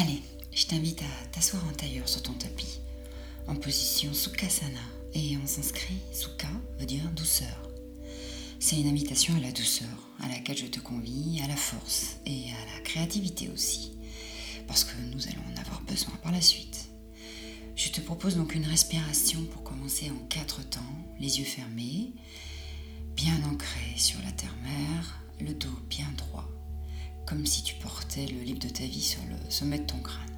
Allez, je t'invite à t'asseoir en tailleur sur ton tapis, en position Sukhasana. Et en sanskrit, Sukha veut dire douceur. C'est une invitation à la douceur, à laquelle je te convie, à la force et à la créativité aussi, parce que nous allons en avoir besoin par la suite. Je te propose donc une respiration pour commencer en quatre temps, les yeux fermés, bien ancrés sur la terre-mère, le dos bien droit, comme si tu portais le livre de ta vie sur le sommet de ton crâne.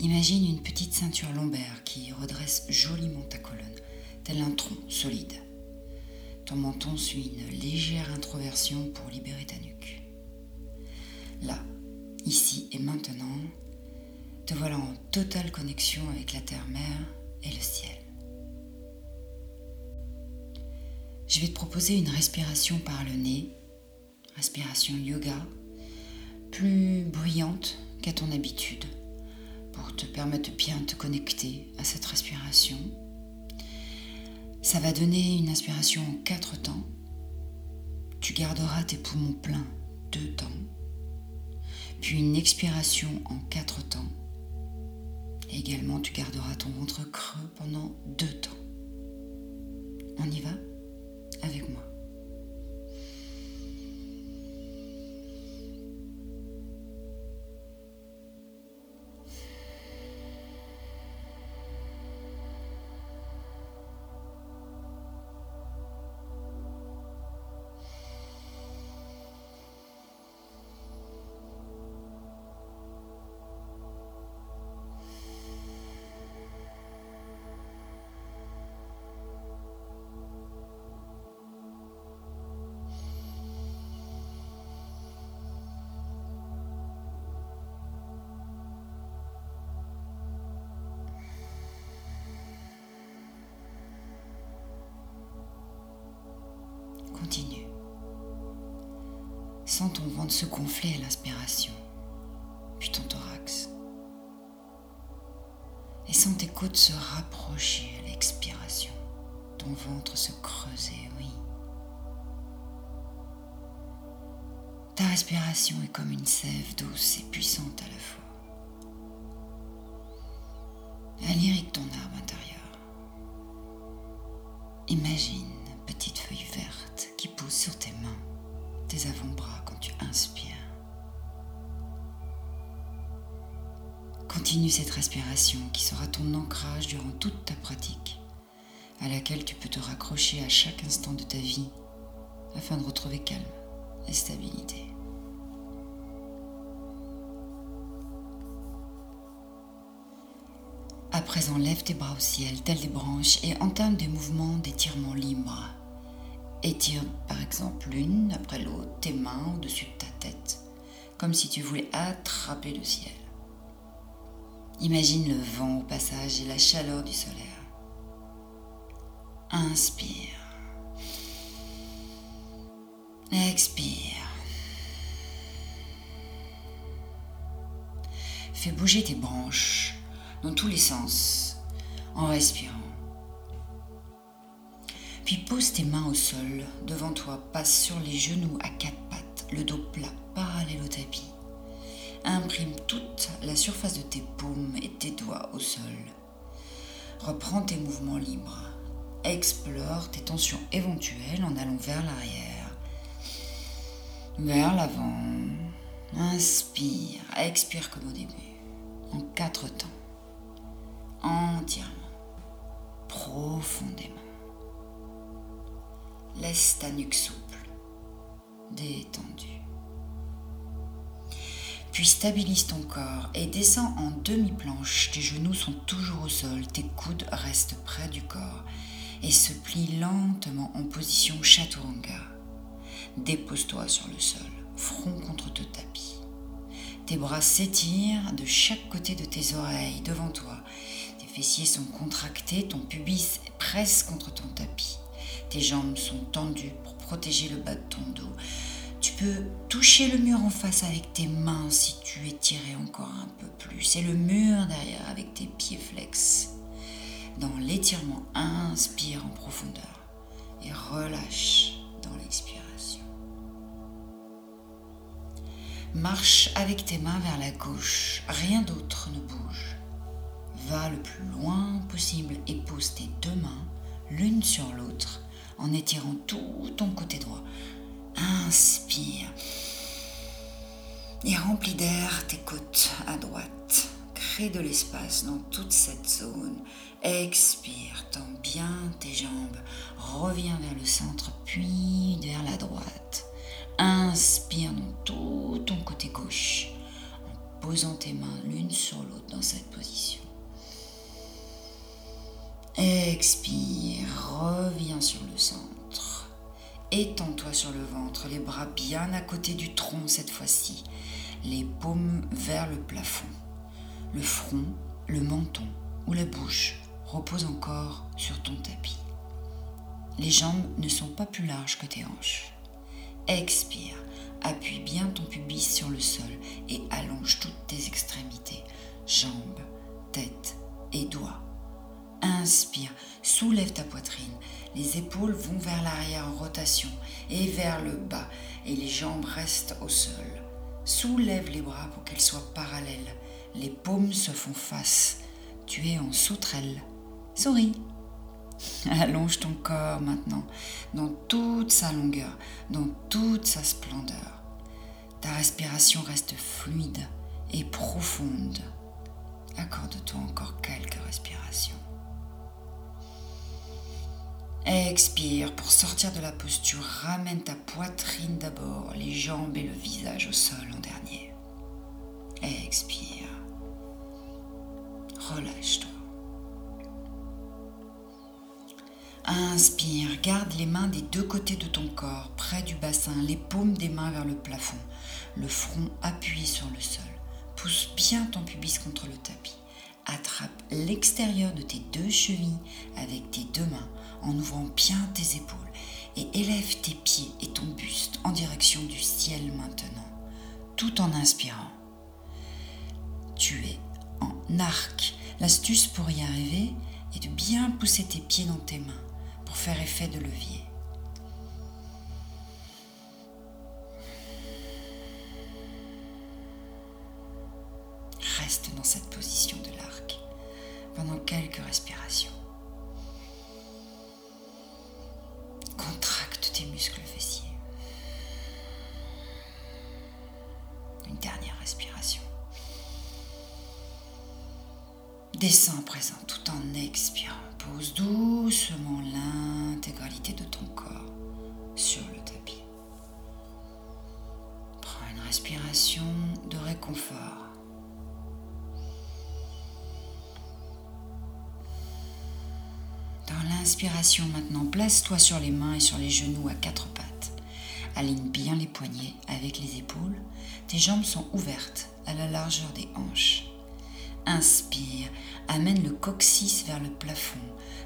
Imagine une petite ceinture lombaire qui redresse joliment ta colonne, tel un tronc solide. Ton menton suit une légère introversion pour libérer ta nuque. Là, ici et maintenant, te voilà en totale connexion avec la terre-mère et le ciel. Je vais te proposer une respiration par le nez, respiration yoga, plus bruyante qu'à ton habitude pour te permettre de bien te connecter à cette respiration. Ça va donner une inspiration en quatre temps. Tu garderas tes poumons pleins deux temps. Puis une expiration en quatre temps. Et également, tu garderas ton ventre creux pendant deux temps. On y va? Avec moi. Continue. Sens ton ventre se gonfler à l'inspiration, puis ton thorax. Et sens tes côtes se rapprocher à l'expiration, ton ventre se creuser, oui. Ta respiration est comme une sève douce et puissante à la fois. Cette respiration qui sera ton ancrage durant toute ta pratique, à laquelle tu peux te raccrocher à chaque instant de ta vie afin de retrouver calme et stabilité. À présent, lève tes bras au ciel, tels des branches, et entame des mouvements d'étirement libre. Étire par exemple l'une après l'autre tes mains au-dessus de ta tête, comme si tu voulais attraper le ciel. Imagine le vent au passage et la chaleur du solaire. Inspire. Expire. Fais bouger tes branches dans tous les sens en respirant. Puis pose tes mains au sol, devant toi, passe sur les genoux à quatre pattes, le dos plat, parallèle au tapis. Imprime toute la surface de tes paumes et tes doigts au sol. Reprends tes mouvements libres. Explore tes tensions éventuelles en allant vers l'arrière, vers l'avant. Inspire, expire comme au début, en quatre temps, entièrement, profondément. Laisse ta nuque souple, détendue. Stabilise ton corps et descends en demi-planche. Tes genoux sont toujours au sol, tes coudes restent près du corps et se plient lentement en position chaturanga. Dépose-toi sur le sol, front contre ton tapis. Tes bras s'étirent de chaque côté de tes oreilles devant toi. Tes fessiers sont contractés, ton pubis presse contre ton tapis. Tes jambes sont tendues pour protéger le bas de ton dos. Tu peux toucher le mur en face avec tes mains si tu étirais encore un peu plus. Et le mur derrière avec tes pieds flex. Dans l'étirement, inspire en profondeur et relâche dans l'expiration. Marche avec tes mains vers la gauche, rien d'autre ne bouge. Va le plus loin possible et pose tes deux mains l'une sur l'autre en étirant tout ton côté droit. Inspire et remplis d'air tes côtes à droite. Crée de l'espace dans toute cette zone. Expire, tends bien tes jambes. Reviens vers le centre, puis vers la droite. Inspire dans tout ton côté gauche en posant tes mains l'une sur l'autre dans cette position. Expire, reviens sur le centre. Étends-toi sur le ventre, les bras bien à côté du tronc cette fois-ci, les paumes vers le plafond. Le front, le menton ou la bouche reposent encore sur ton tapis. Les jambes ne sont pas plus larges que tes hanches. Expire, appuie bien ton pubis sur le sol et allonge toutes tes extrémités, jambes, tête et doigts. Inspire, soulève ta poitrine. Les épaules vont vers l'arrière en rotation et vers le bas et les jambes restent au sol. Soulève les bras pour qu'elles soient parallèles. Les paumes se font face. Tu es en sauterelle. Souris. Allonge ton corps maintenant dans toute sa longueur, dans toute sa splendeur. Ta respiration reste fluide et profonde. Accorde-toi encore quelques respirations. Expire pour sortir de la posture. Ramène ta poitrine d'abord, les jambes et le visage au sol en dernier. Expire. Relâche-toi. Inspire, garde les mains des deux côtés de ton corps, près du bassin, les paumes des mains vers le plafond, le front appuyé sur le sol. Pousse bien ton pubis contre le tapis. Attrape l'extérieur de tes deux chevilles avec tes deux mains en ouvrant bien tes épaules et élève tes pieds et ton buste en direction du ciel maintenant, tout en inspirant. Tu es en arc. L'astuce pour y arriver est de bien pousser tes pieds dans tes mains pour faire effet de levier. Reste dans cette position de l'arc pendant quelques respirations. Contracte tes muscles fessiers. Une dernière respiration. Descends à présent tout en expirant. Pose doucement l'intégralité de ton corps sur le tapis. Prends une respiration de réconfort. Dans l'inspiration maintenant, place-toi sur les mains et sur les genoux à quatre pattes. Aligne bien les poignets avec les épaules. Tes jambes sont ouvertes à la largeur des hanches. Inspire, amène le coccyx vers le plafond,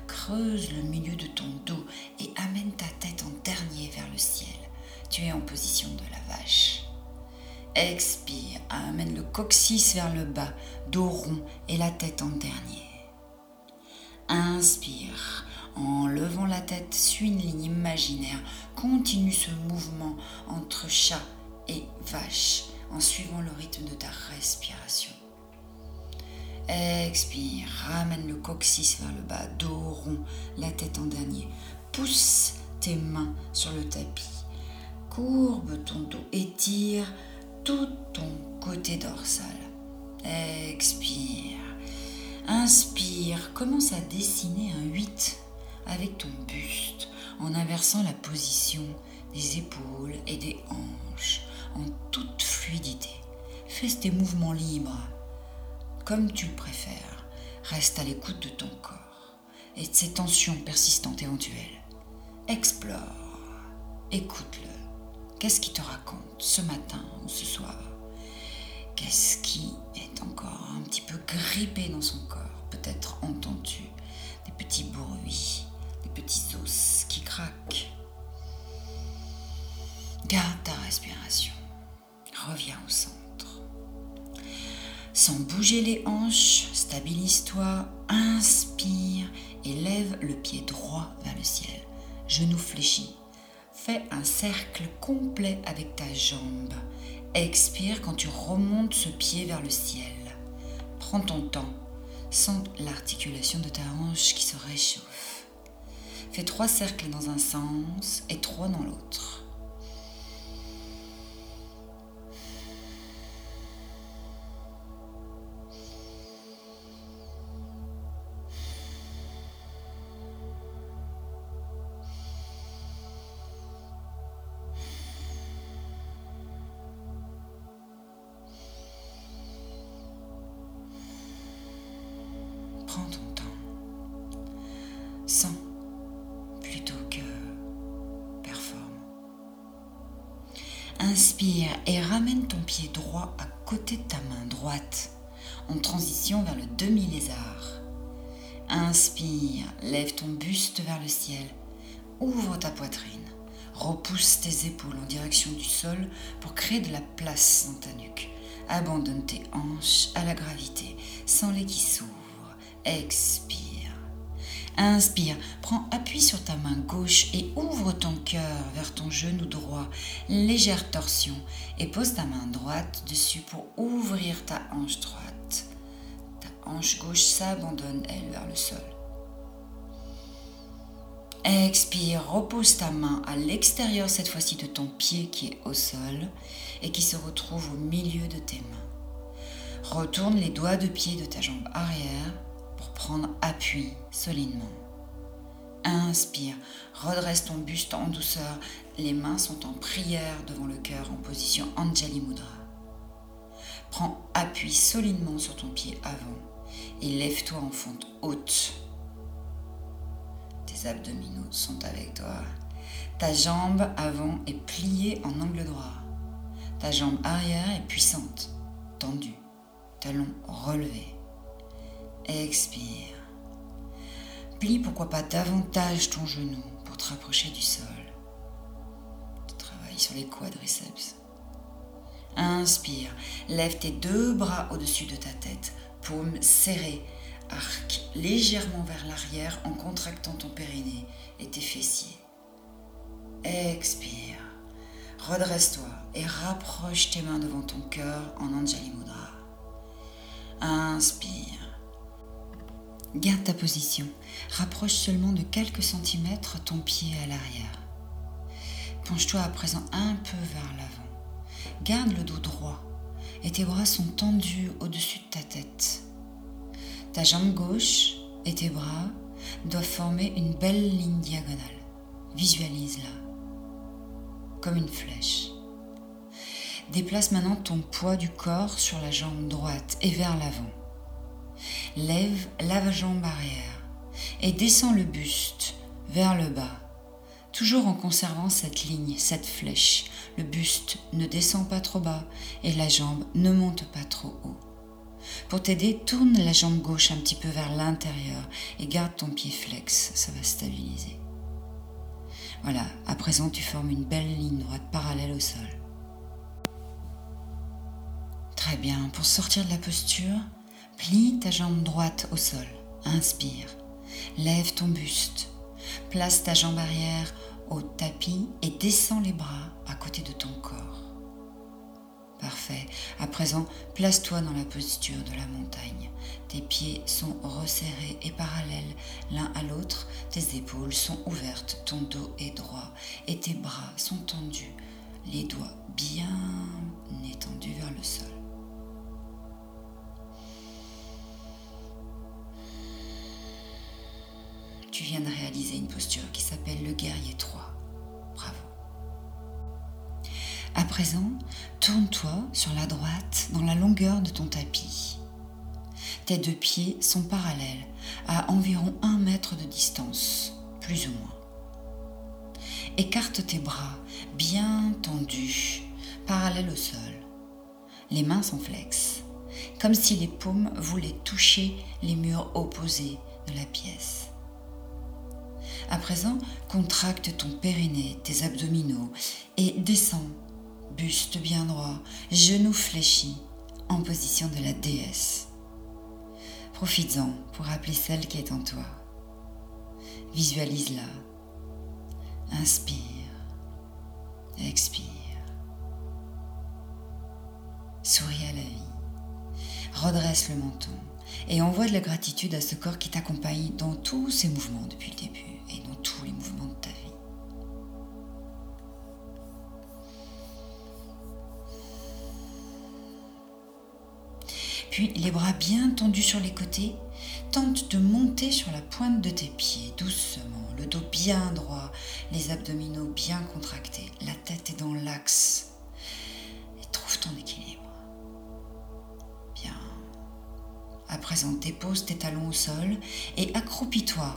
creuse le milieu de ton dos et amène ta tête en dernier vers le ciel. Tu es en position de la vache. Expire, amène le coccyx vers le bas, dos rond et la tête en dernier. Inspire. En levant la tête, suis une ligne imaginaire. Continue ce mouvement entre chat et vache en suivant le rythme de ta respiration. Expire, ramène le coccyx vers le bas, dos rond, la tête en dernier. Pousse tes mains sur le tapis. Courbe ton dos, étire tout ton côté dorsal. Expire. Inspire, commence à dessiner un 8 avec ton buste en inversant la position des épaules et des hanches en toute fluidité. Fais tes mouvements libres comme tu le préfères. Reste à l'écoute de ton corps et de ses tensions persistantes éventuelles. Explore, écoute-le. Qu'est-ce qui te raconte ce matin ou ce soir? Qu'est-ce qui un petit peu grippé dans son corps Peut-être entends-tu des petits bruits, des petits os qui craquent. Garde ta respiration. Reviens au centre. Sans bouger les hanches, stabilise-toi, inspire et lève le pied droit vers le ciel. Genou fléchi. Fais un cercle complet avec ta jambe Expire quand tu remontes ce pied vers le ciel. Prends ton temps. Sens l'articulation de ta hanche qui se réchauffe. Fais trois cercles dans un sens et trois dans l'autre. Inspire et ramène ton pied droit à côté de ta main droite en transition vers le demi-lézard. Inspire, lève ton buste vers le ciel, ouvre ta poitrine, repousse tes épaules en direction du sol pour créer de la place dans ta nuque. Abandonne tes hanches à la gravité, sans les qui s'ouvrent. Expire. Inspire, prends appui sur ta main gauche et ouvre ton cœur vers ton genou droit, légère torsion, et pose ta main droite dessus pour ouvrir ta hanche droite. Ta hanche gauche s'abandonne, elle, vers le sol. Expire, repose ta main à l'extérieur cette fois-ci de ton pied qui est au sol et qui se retrouve au milieu de tes mains. Retourne les doigts de pied de ta jambe arrière prendre appui solidement. Inspire, redresse ton buste en douceur, les mains sont en prière devant le cœur en position Anjali Mudra. Prends appui solidement sur ton pied avant et lève-toi en fente haute. Tes abdominaux sont avec toi. Ta jambe avant est pliée en angle droit. Ta jambe arrière est puissante, tendue, talon relevé. Expire. Plie pourquoi pas davantage ton genou pour te rapprocher du sol. Tu travailles sur les quadriceps. Inspire. Lève tes deux bras au-dessus de ta tête. Paume serrée. Arc légèrement vers l'arrière en contractant ton périnée et tes fessiers. Expire. Redresse-toi et rapproche tes mains devant ton cœur en Anjali Mudra. Inspire. Garde ta position. Rapproche seulement de quelques centimètres ton pied à l'arrière. Penche-toi à présent un peu vers l'avant. Garde le dos droit et tes bras sont tendus au-dessus de ta tête. Ta jambe gauche et tes bras doivent former une belle ligne diagonale. Visualise-la comme une flèche. Déplace maintenant ton poids du corps sur la jambe droite et vers l'avant. Lève la jambe arrière et descends le buste vers le bas, toujours en conservant cette ligne, cette flèche. Le buste ne descend pas trop bas et la jambe ne monte pas trop haut. Pour t'aider, tourne la jambe gauche un petit peu vers l'intérieur et garde ton pied flex, ça va stabiliser. Voilà, à présent tu formes une belle ligne droite parallèle au sol. Très bien, pour sortir de la posture, Plie ta jambe droite au sol. Inspire. Lève ton buste. Place ta jambe arrière au tapis et descends les bras à côté de ton corps. Parfait. À présent, place-toi dans la posture de la montagne. Tes pieds sont resserrés et parallèles l'un à l'autre. Tes épaules sont ouvertes. Ton dos est droit et tes bras sont tendus. Les doigts bien étendus vers le sol. Tu viens de réaliser une posture qui s'appelle le guerrier 3. Bravo. À présent, tourne-toi sur la droite dans la longueur de ton tapis. Tes deux pieds sont parallèles à environ un mètre de distance, plus ou moins. Écarte tes bras bien tendus, parallèles au sol. Les mains sont flexes, comme si les paumes voulaient toucher les murs opposés de la pièce. À présent, contracte ton périnée, tes abdominaux et descends, buste bien droit, genoux fléchis, en position de la déesse. Profites-en pour appeler celle qui est en toi. Visualise-la. Inspire. Expire. Souris à la vie. Redresse le menton et envoie de la gratitude à ce corps qui t'accompagne dans tous ses mouvements depuis le début dans tous les mouvements de ta vie. Puis les bras bien tendus sur les côtés, tente de monter sur la pointe de tes pieds doucement, le dos bien droit, les abdominaux bien contractés, la tête est dans l'axe. Et trouve ton équilibre. Bien. À présent, dépose tes talons au sol et accroupis-toi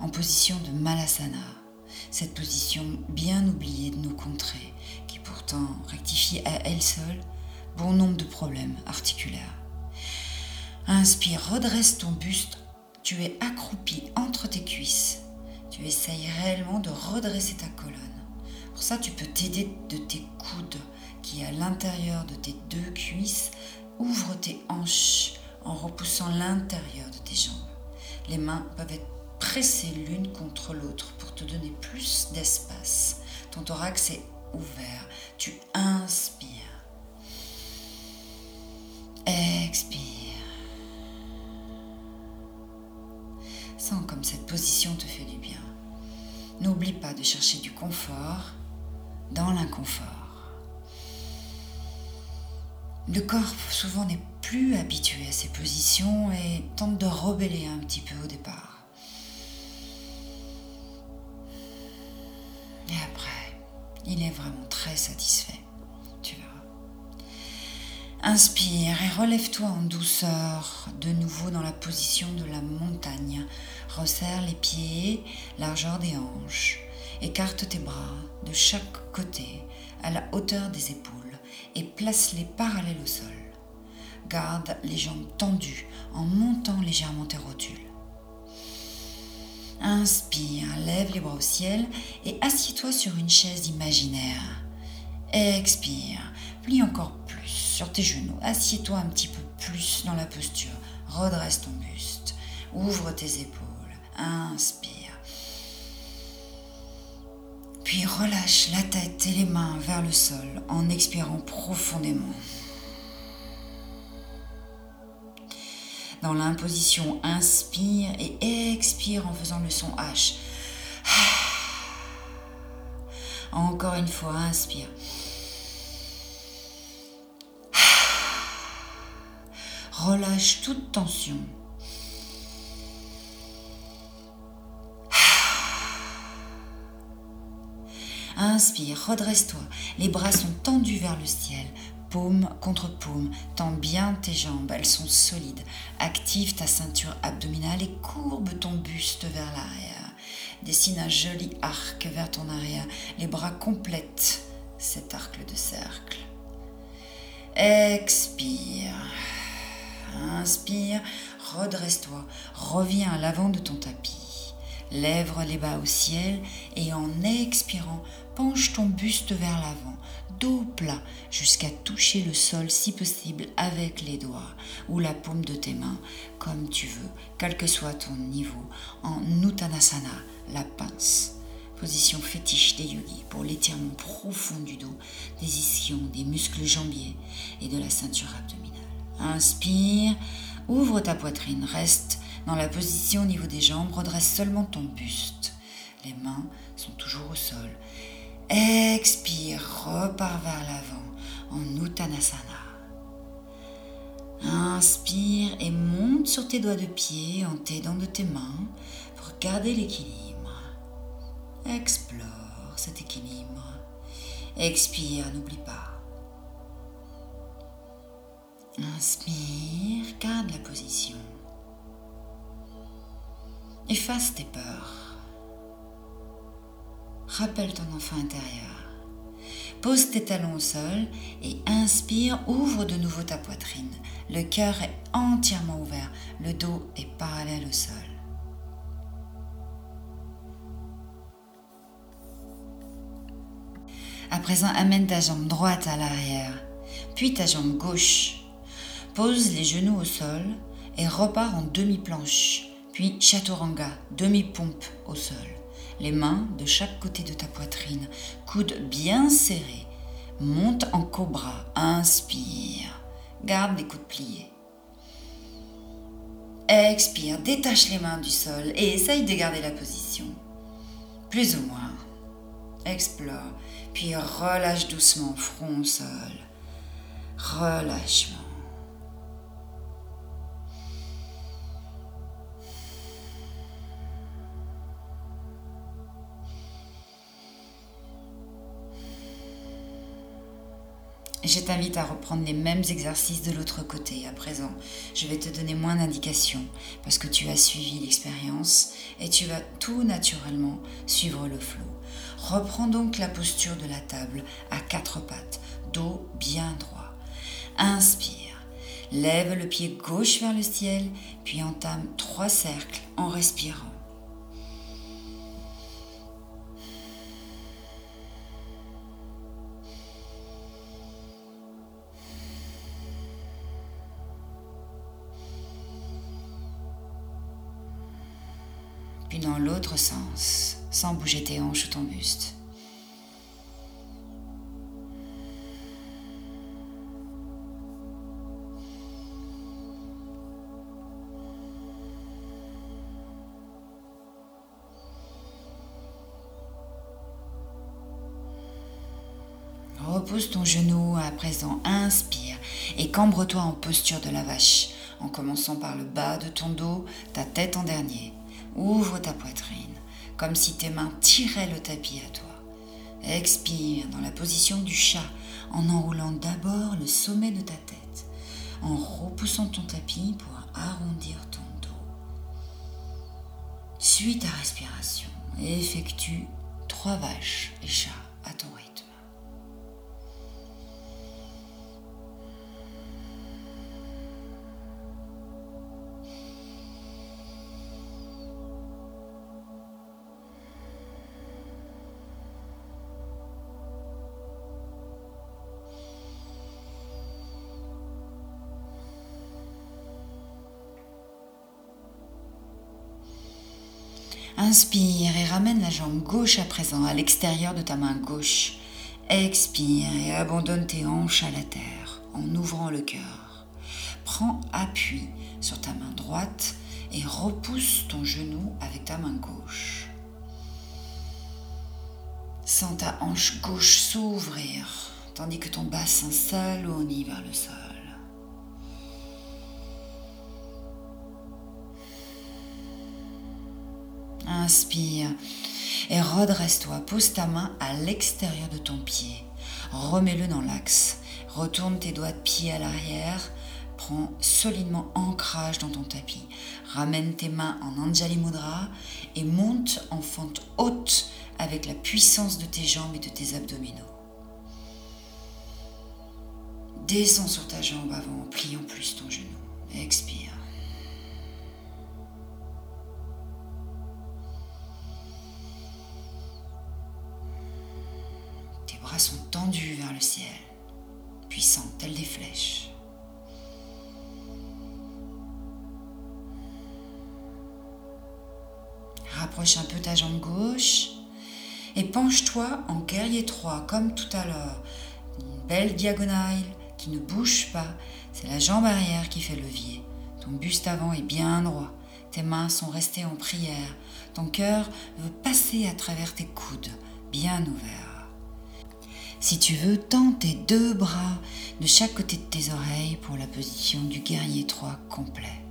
en position de Malasana. Cette position bien oubliée de nos contrées, qui pourtant rectifie à elle seule bon nombre de problèmes articulaires. Inspire, redresse ton buste. Tu es accroupi entre tes cuisses. Tu essayes réellement de redresser ta colonne. Pour ça, tu peux t'aider de tes coudes qui, à l'intérieur de tes deux cuisses, ouvrent tes hanches en repoussant l'intérieur de tes jambes. Les mains peuvent être pressées l'une contre l'autre pour te donner plus d'espace. Ton thorax est ouvert. Tu inspires. Expire. Sens comme cette position te fait du bien. N'oublie pas de chercher du confort dans l'inconfort. Le corps souvent n'est plus habitué à ces positions et tente de rebeller un petit peu au départ. Et après, il est vraiment très satisfait. Tu verras. Inspire et relève-toi en douceur, de nouveau dans la position de la montagne. Resserre les pieds, largeur des hanches. Écarte tes bras de chaque côté à la hauteur des épaules et place-les parallèles au sol. Garde les jambes tendues en montant légèrement tes rotules. Inspire, lève les bras au ciel et assieds-toi sur une chaise imaginaire. Expire, plie encore plus sur tes genoux, assieds-toi un petit peu plus dans la posture, redresse ton buste, ouvre tes épaules, inspire. Puis relâche la tête et les mains vers le sol en expirant profondément. Dans l'imposition, inspire et expire en faisant le son H. Encore une fois, inspire. Relâche toute tension. Inspire, redresse-toi. Les bras sont tendus vers le ciel, paume contre paume. Tends bien tes jambes, elles sont solides. Active ta ceinture abdominale et courbe ton buste vers l'arrière. Dessine un joli arc vers ton arrière. Les bras complètent cet arc de cercle. Expire. Inspire, redresse-toi, reviens à l'avant de ton tapis. Lèvre les bas au ciel et en expirant, penche ton buste vers l'avant, dos plat jusqu'à toucher le sol si possible avec les doigts ou la paume de tes mains, comme tu veux, quel que soit ton niveau, en Uttanasana, la pince. Position fétiche des yogis pour l'étirement profond du dos, des ischions, des muscles jambiers et de la ceinture abdominale. Inspire, ouvre ta poitrine, reste dans la position au niveau des jambes, redresse seulement ton buste. Les mains sont toujours au sol. Expire, repars vers l'avant en Uttanasana. Inspire et monte sur tes doigts de pied en t'aidant de tes mains pour garder l'équilibre. Explore cet équilibre. Expire, n'oublie pas. Inspire, garde la position. Efface tes peurs. Rappelle ton enfant intérieur. Pose tes talons au sol et inspire, ouvre de nouveau ta poitrine. Le cœur est entièrement ouvert, le dos est parallèle au sol. À présent, amène ta jambe droite à l'arrière, puis ta jambe gauche Pose les genoux au sol et repart en demi-planche, puis chaturanga, demi-pompe au sol. Les mains de chaque côté de ta poitrine, coudes bien serrés. Monte en cobra, inspire. garde les coudes pliés. Expire, détache les mains du sol et essaye de garder la position. Plus ou moins. Explore, puis relâche doucement front au sol. Relâchement. Je t'invite à reprendre les mêmes exercices de l'autre côté à présent. Je vais te donner moins d'indications parce que tu as suivi l'expérience et tu vas tout naturellement suivre le flot. Reprends donc la posture de la table à quatre pattes, dos bien droit. Inspire. Lève le pied gauche vers le ciel, puis entame trois cercles en respirant. Dans l'autre sens, sans bouger tes hanches ou ton buste. Repose ton genou à présent, inspire et cambre-toi en posture de la vache, en commençant par le bas de ton dos, ta tête en dernier. Ouvre ta poitrine, comme si tes mains tiraient le tapis à toi. Expire dans la position du chat, en enroulant d'abord le sommet de ta tête, en repoussant ton tapis pour arrondir ton dos. Suis ta respiration et effectue trois vaches et chats à ton rythme. Inspire et ramène la jambe gauche à présent à l'extérieur de ta main gauche. Expire et abandonne tes hanches à la terre en ouvrant le cœur. Prends appui sur ta main droite et repousse ton genou avec ta main gauche. Sens ta hanche gauche s'ouvrir tandis que ton bassin s'alourdit vers le sol. Inspire et redresse-toi. Pose ta main à l'extérieur de ton pied. Remets-le dans l'axe. Retourne tes doigts de pied à l'arrière. Prends solidement ancrage dans ton tapis. Ramène tes mains en Anjali Mudra et monte en fente haute avec la puissance de tes jambes et de tes abdominaux. Descends sur ta jambe avant en pliant plus ton genou. Expire. Bras sont tendus vers le ciel, puissants tels des flèches. Rapproche un peu ta jambe gauche et penche-toi en guerrier 3 comme tout à l'heure. Une belle diagonale qui ne bouge pas. C'est la jambe arrière qui fait levier. Ton buste avant est bien droit. Tes mains sont restées en prière. Ton cœur veut passer à travers tes coudes, bien ouverts. Si tu veux, tends tes deux bras de chaque côté de tes oreilles pour la position du guerrier 3 complet.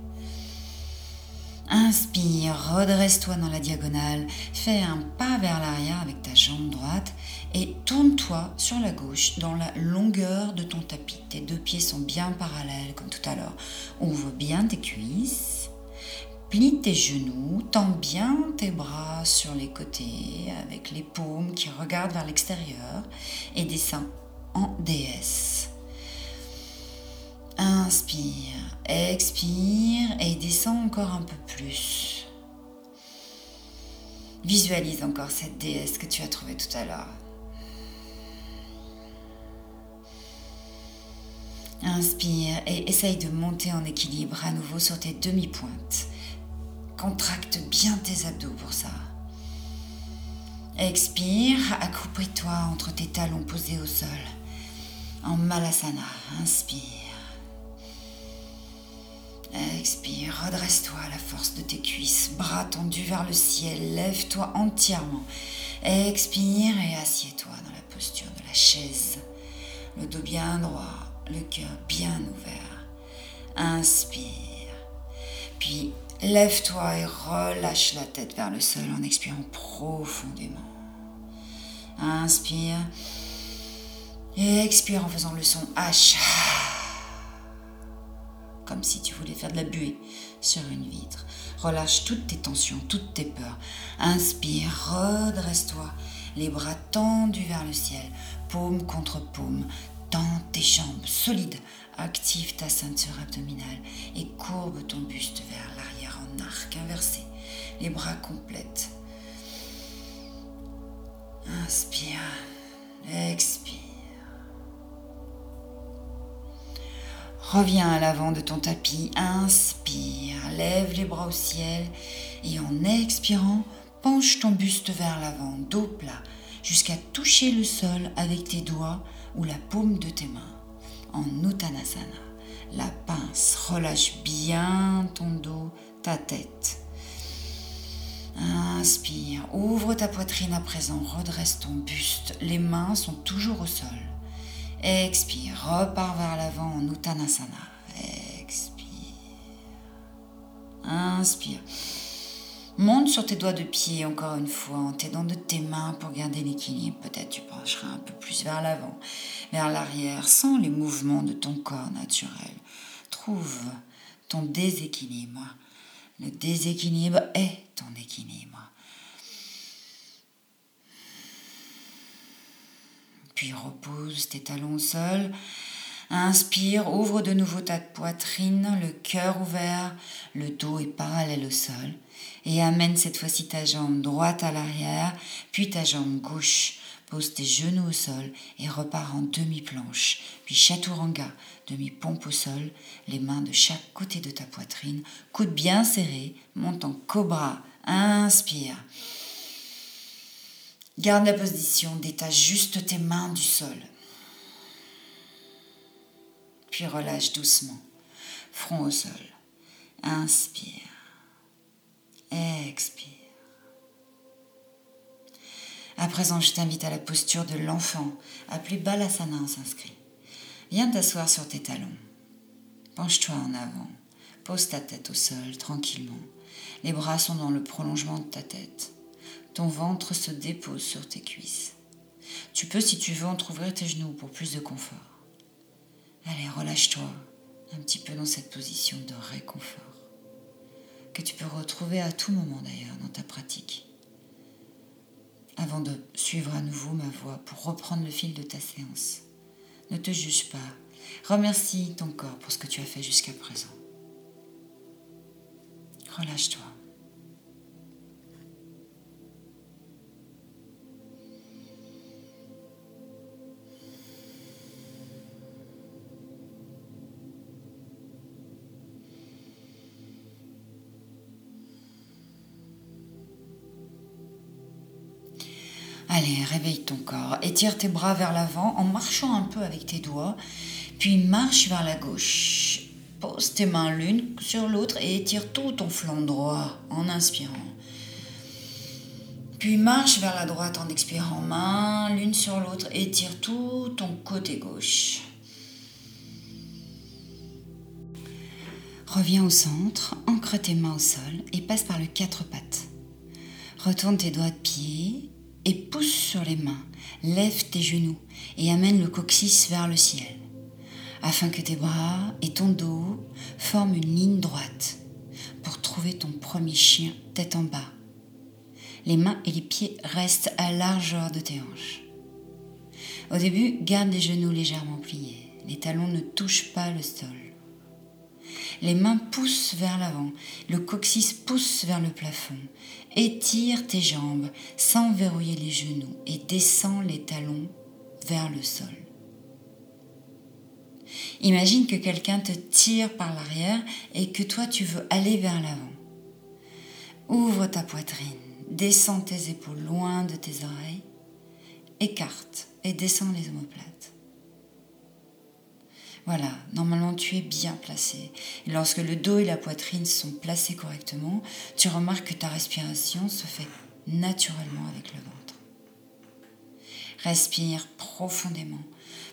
Inspire, redresse-toi dans la diagonale, fais un pas vers l'arrière avec ta jambe droite et tourne-toi sur la gauche dans la longueur de ton tapis. Tes deux pieds sont bien parallèles comme tout à l'heure. Ouvre bien tes cuisses Plie tes genoux, tends bien tes bras sur les côtés avec les paumes qui regardent vers l'extérieur et descends en déesse. Inspire, expire et descends encore un peu plus. Visualise encore cette déesse que tu as trouvée tout à l'heure. Inspire et essaye de monter en équilibre à nouveau sur tes demi-pointes. Contracte bien tes abdos pour ça. Expire, accroupis-toi entre tes talons posés au sol. En Malasana, inspire. Expire, redresse-toi à la force de tes cuisses, bras tendus vers le ciel, lève-toi entièrement. Expire et assieds-toi dans la posture de la chaise, le dos bien droit, le cœur bien ouvert. Inspire, puis lève-toi et relâche la tête vers le sol en expirant profondément. Inspire et expire en faisant le son H comme si tu voulais faire de la buée sur une vitre. Relâche toutes tes tensions, toutes tes peurs. Inspire, redresse-toi, les bras tendus vers le ciel, paume contre paume. Tends tes jambes solides, active ta ceinture abdominale et courbe ton buste vers l'arrière arc inversé, les bras complètes. Inspire, expire. Reviens à l'avant de ton tapis, inspire, lève les bras au ciel et en expirant, penche ton buste vers l'avant, dos plat, jusqu'à toucher le sol avec tes doigts ou la paume de tes mains. En Uttanasana, la pince, relâche bien ton dos, ta tête. Inspire, ouvre ta poitrine à présent, redresse ton buste, les mains sont toujours au sol. Expire, repars vers l'avant en Uttanasana. Expire. Inspire. Monte sur tes doigts de pied encore une fois en t'aidant de tes mains pour garder l'équilibre. Peut-être tu pencheras un peu plus vers l'avant, vers l'arrière, sans les mouvements de ton corps naturel. Trouve ton déséquilibre. Le déséquilibre est ton équilibre. Puis repose tes talons au sol. Inspire, ouvre de nouveau ta poitrine, le cœur ouvert, le dos est parallèle au sol. Et amène cette fois-ci ta jambe droite à l'arrière, puis ta jambe gauche. Pose tes genoux au sol et repars en demi-planche, puis chaturanga, demi-pompe au sol, les mains de chaque côté de ta poitrine, coude bien serré, monte en cobra. Inspire. Garde la position, détache juste tes mains du sol. Puis relâche doucement, front au sol. Inspire. Expire. À présent, je t'invite à la posture de l'enfant, appelée Balasana en sanskrit. Viens t'asseoir sur tes talons. Penche-toi en avant. Pose ta tête au sol tranquillement. Les bras sont dans le prolongement de ta tête. Ton ventre se dépose sur tes cuisses. Tu peux, si tu veux, entr'ouvrir tes genoux pour plus de confort. Allez, relâche-toi un petit peu dans cette position de réconfort que tu peux retrouver à tout moment d'ailleurs dans ta pratique. Avant de suivre à nouveau ma voix pour reprendre le fil de ta séance, ne te juge pas. Remercie ton corps pour ce que tu as fait jusqu'à présent. Relâche-toi. Allez, réveille ton corps, étire tes bras vers l'avant en marchant un peu avec tes doigts, puis marche vers la gauche. Pose tes mains l'une sur l'autre et étire tout ton flanc droit en inspirant. Puis marche vers la droite en expirant, main l'une sur l'autre, étire tout ton côté gauche. Reviens au centre, ancre tes mains au sol et passe par le quatre pattes. Retourne tes doigts de pied et pousse sur les mains, lève tes genoux et amène le coccyx vers le ciel, afin que tes bras et ton dos forment une ligne droite pour trouver ton premier chien tête en bas. Les mains et les pieds restent à largeur de tes hanches. Au début, garde les genoux légèrement pliés. Les talons ne touchent pas le sol. Les mains poussent vers l'avant, le coccyx pousse vers le plafond. Étire tes jambes sans verrouiller les genoux et descends les talons vers le sol. Imagine que quelqu'un te tire par l'arrière et que toi tu veux aller vers l'avant. Ouvre ta poitrine, descends tes épaules loin de tes oreilles, écarte et descends les omoplates. Voilà, normalement tu es bien placé. Lorsque le dos et la poitrine sont placés correctement, tu remarques que ta respiration se fait naturellement avec le ventre. Respire profondément.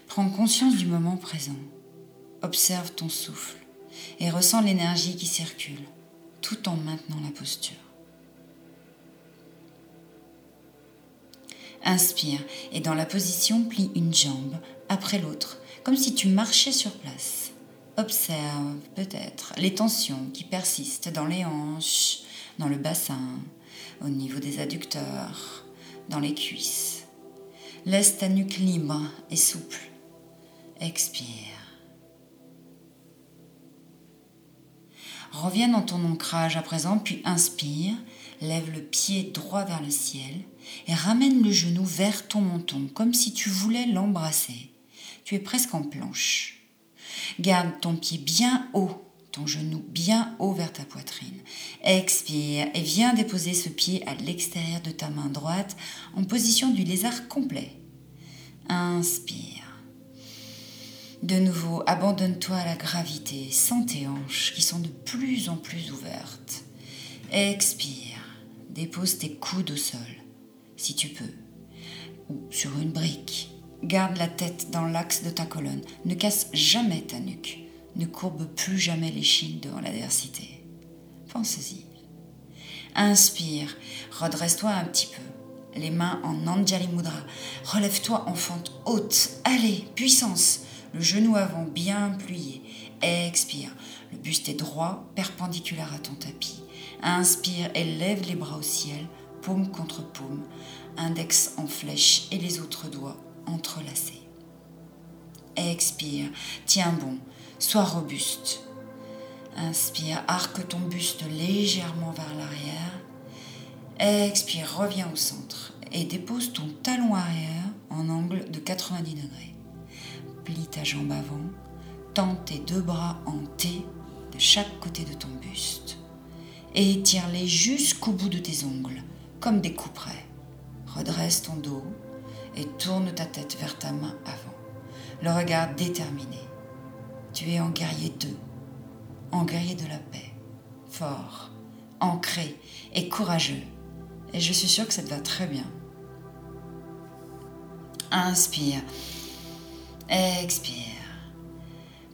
Prends conscience du moment présent. Observe ton souffle et ressens l'énergie qui circule tout en maintenant la posture. Inspire et dans la position plie une jambe après l'autre, comme si tu marchais sur place. Observe peut-être les tensions qui persistent dans les hanches, dans le bassin, au niveau des adducteurs, dans les cuisses. Laisse ta nuque libre et souple. Expire. Reviens dans ton ancrage à présent, puis inspire, lève le pied droit vers le ciel et ramène le genou vers ton menton, comme si tu voulais l'embrasser. Tu es presque en planche. Garde ton pied bien haut, ton genou bien haut vers ta poitrine. Expire et viens déposer ce pied à l'extérieur de ta main droite en position du lézard complet. Inspire. De nouveau, abandonne-toi à la gravité, sans tes hanches qui sont de plus en plus ouvertes. Expire. Dépose tes coudes au sol, si tu peux, ou sur une brique. Garde la tête dans l'axe de ta colonne. Ne casse jamais ta nuque. Ne courbe plus jamais les chines devant l'adversité. Pense-y. Inspire. Redresse-toi un petit peu. Les mains en Anjali Mudra. Relève-toi en fente haute. Allez, puissance le genou avant bien plié. Expire. Le buste est droit, perpendiculaire à ton tapis. Inspire et lève les bras au ciel, paume contre paume, index en flèche et les autres doigts entrelacés. Expire, tiens bon, sois robuste. Inspire, arque ton buste légèrement vers l'arrière. Expire, reviens au centre et dépose ton talon arrière en angle de 90 degrés plie ta jambe avant, tends tes deux bras en T de chaque côté de ton buste et étire-les jusqu'au bout de tes ongles, comme des couperets. Redresse ton dos et tourne ta tête vers ta main avant, le regard déterminé. Tu es en guerrier 2, en guerrier de la paix, fort, ancré et courageux. Et je suis sûre que ça te va très bien. Inspire Expire.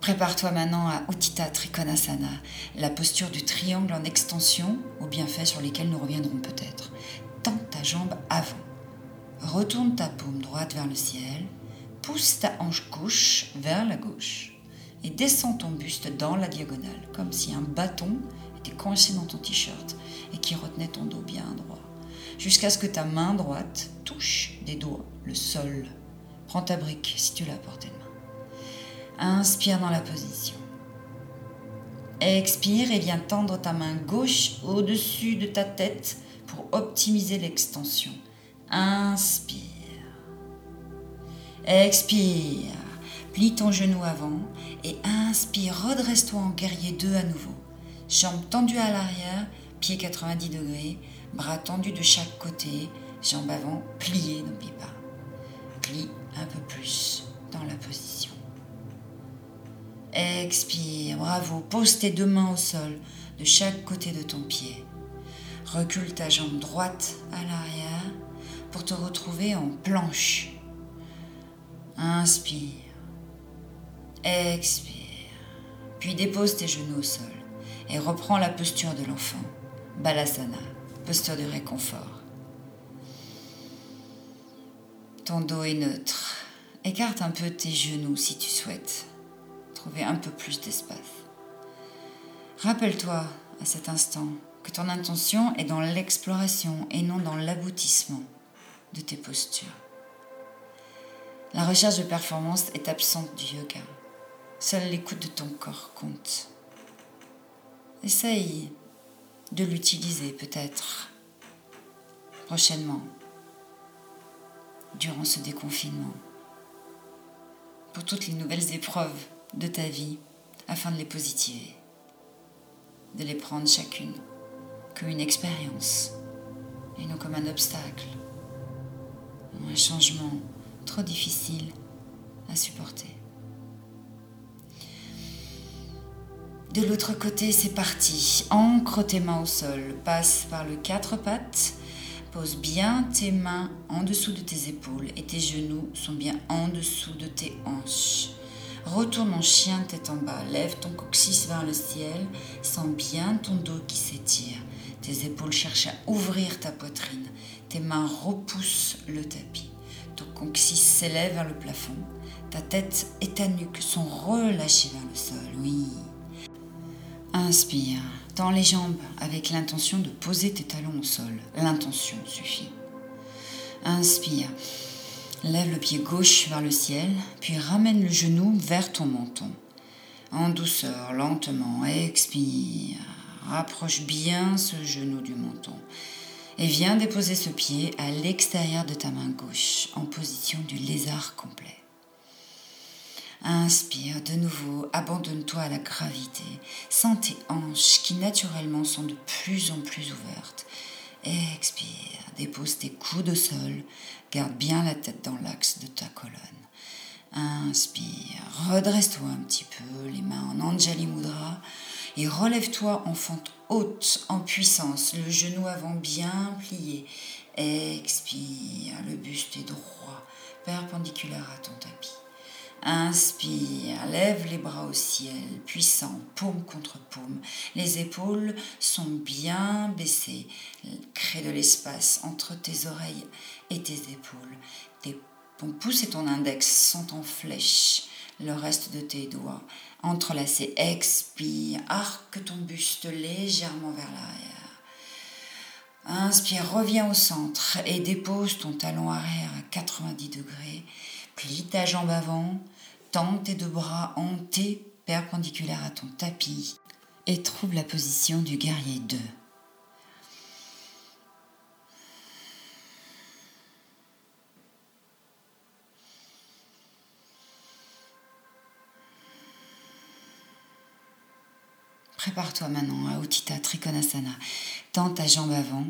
Prépare-toi maintenant à Uttita Trikonasana, la posture du triangle en extension, aux bienfaits sur lesquels nous reviendrons peut-être. Tends ta jambe avant. Retourne ta paume droite vers le ciel. Pousse ta hanche gauche vers la gauche. Et descends ton buste dans la diagonale, comme si un bâton était coincé dans ton t-shirt et qui retenait ton dos bien droit. Jusqu'à ce que ta main droite touche des doigts le sol Prends ta brique si tu l'as portée de main. Inspire dans la position. Expire et viens tendre ta main gauche au-dessus de ta tête pour optimiser l'extension. Inspire. Expire. Plie ton genou avant et inspire. Redresse-toi en guerrier 2 à nouveau. Jambes tendues à l'arrière, pieds 90 degrés, bras tendus de chaque côté, jambes avant pliées, n'oublie pas. Plie un peu plus dans la position. Expire, bravo. Pose tes deux mains au sol de chaque côté de ton pied. Recule ta jambe droite à l'arrière pour te retrouver en planche. Inspire. Expire. Puis dépose tes genoux au sol et reprends la posture de l'enfant. Balasana, posture de réconfort. Ton dos est neutre. Écarte un peu tes genoux si tu souhaites trouver un peu plus d'espace. Rappelle-toi à cet instant que ton intention est dans l'exploration et non dans l'aboutissement de tes postures. La recherche de performance est absente du yoga. Seule l'écoute de ton corps compte. Essaye de l'utiliser peut-être prochainement durant ce déconfinement, pour toutes les nouvelles épreuves de ta vie, afin de les positiver, de les prendre chacune comme une expérience et non comme un obstacle, un changement trop difficile à supporter. De l'autre côté, c'est parti. Ancre tes mains au sol, passe par le quatre pattes, pose bien tes mains en dessous de tes épaules et tes genoux sont bien en dessous de tes hanches. Retourne en chien tête en bas, lève ton coccyx vers le ciel, sens bien ton dos qui s'étire. Tes épaules cherchent à ouvrir ta poitrine, tes mains repoussent le tapis. Ton coccyx s'élève vers le plafond, ta tête et ta nuque sont relâchées vers le sol, oui. Inspire, tends les jambes avec l'intention de poser tes talons au sol. L'intention suffit. Inspire. Lève le pied gauche vers le ciel, puis ramène le genou vers ton menton. En douceur, lentement, expire. Rapproche bien ce genou du menton. Et viens déposer ce pied à l'extérieur de ta main gauche, en position du lézard complet. Inspire de nouveau, abandonne-toi à la gravité. Sens tes hanches qui naturellement sont de plus en plus ouvertes. Expire, dépose tes coudes au sol, garde bien la tête dans l'axe de ta colonne. Inspire, redresse-toi un petit peu, les mains en Anjali Mudra et relève-toi en fente haute, en puissance, le genou avant bien plié. Expire, le buste est droit, perpendiculaire à ton tapis. Inspire, lève les bras au ciel, puissant, paume contre paume. Les épaules sont bien baissées. Crée de l'espace entre tes oreilles et tes épaules. Ton pouce et ton index sont en flèche. Le reste de tes doigts entrelacés. Expire, arque ton buste légèrement vers l'arrière. Inspire, reviens au centre et dépose ton talon arrière à 90 degrés. Plie ta jambe avant, tends tes deux bras en T perpendiculaires à ton tapis et trouve la position du guerrier 2. Prépare-toi maintenant à Uttita Trikonasana. Tends ta jambe avant,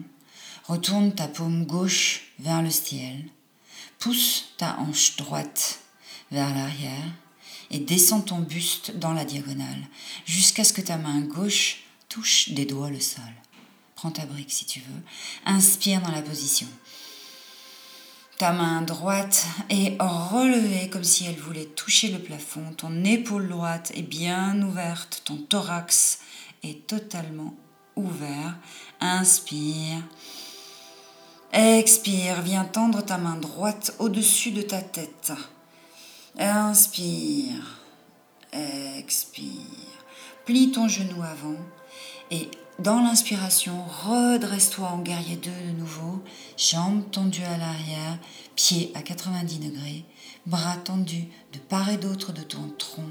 retourne ta paume gauche vers le ciel, pousse ta hanche droite vers l'arrière et descends ton buste dans la diagonale jusqu'à ce que ta main gauche touche des doigts le sol. Prends ta brique si tu veux. Inspire dans la position. Ta main droite est relevée comme si elle voulait toucher le plafond. Ton épaule droite est bien ouverte. Ton thorax est totalement ouvert. Inspire. Expire. Viens tendre ta main droite au-dessus de ta tête. Inspire. Expire. Plie ton genou avant et dans l'inspiration, redresse-toi en guerrier 2 de nouveau, jambes tendues à l'arrière, pieds à 90 degrés, bras tendus de part et d'autre de ton tronc,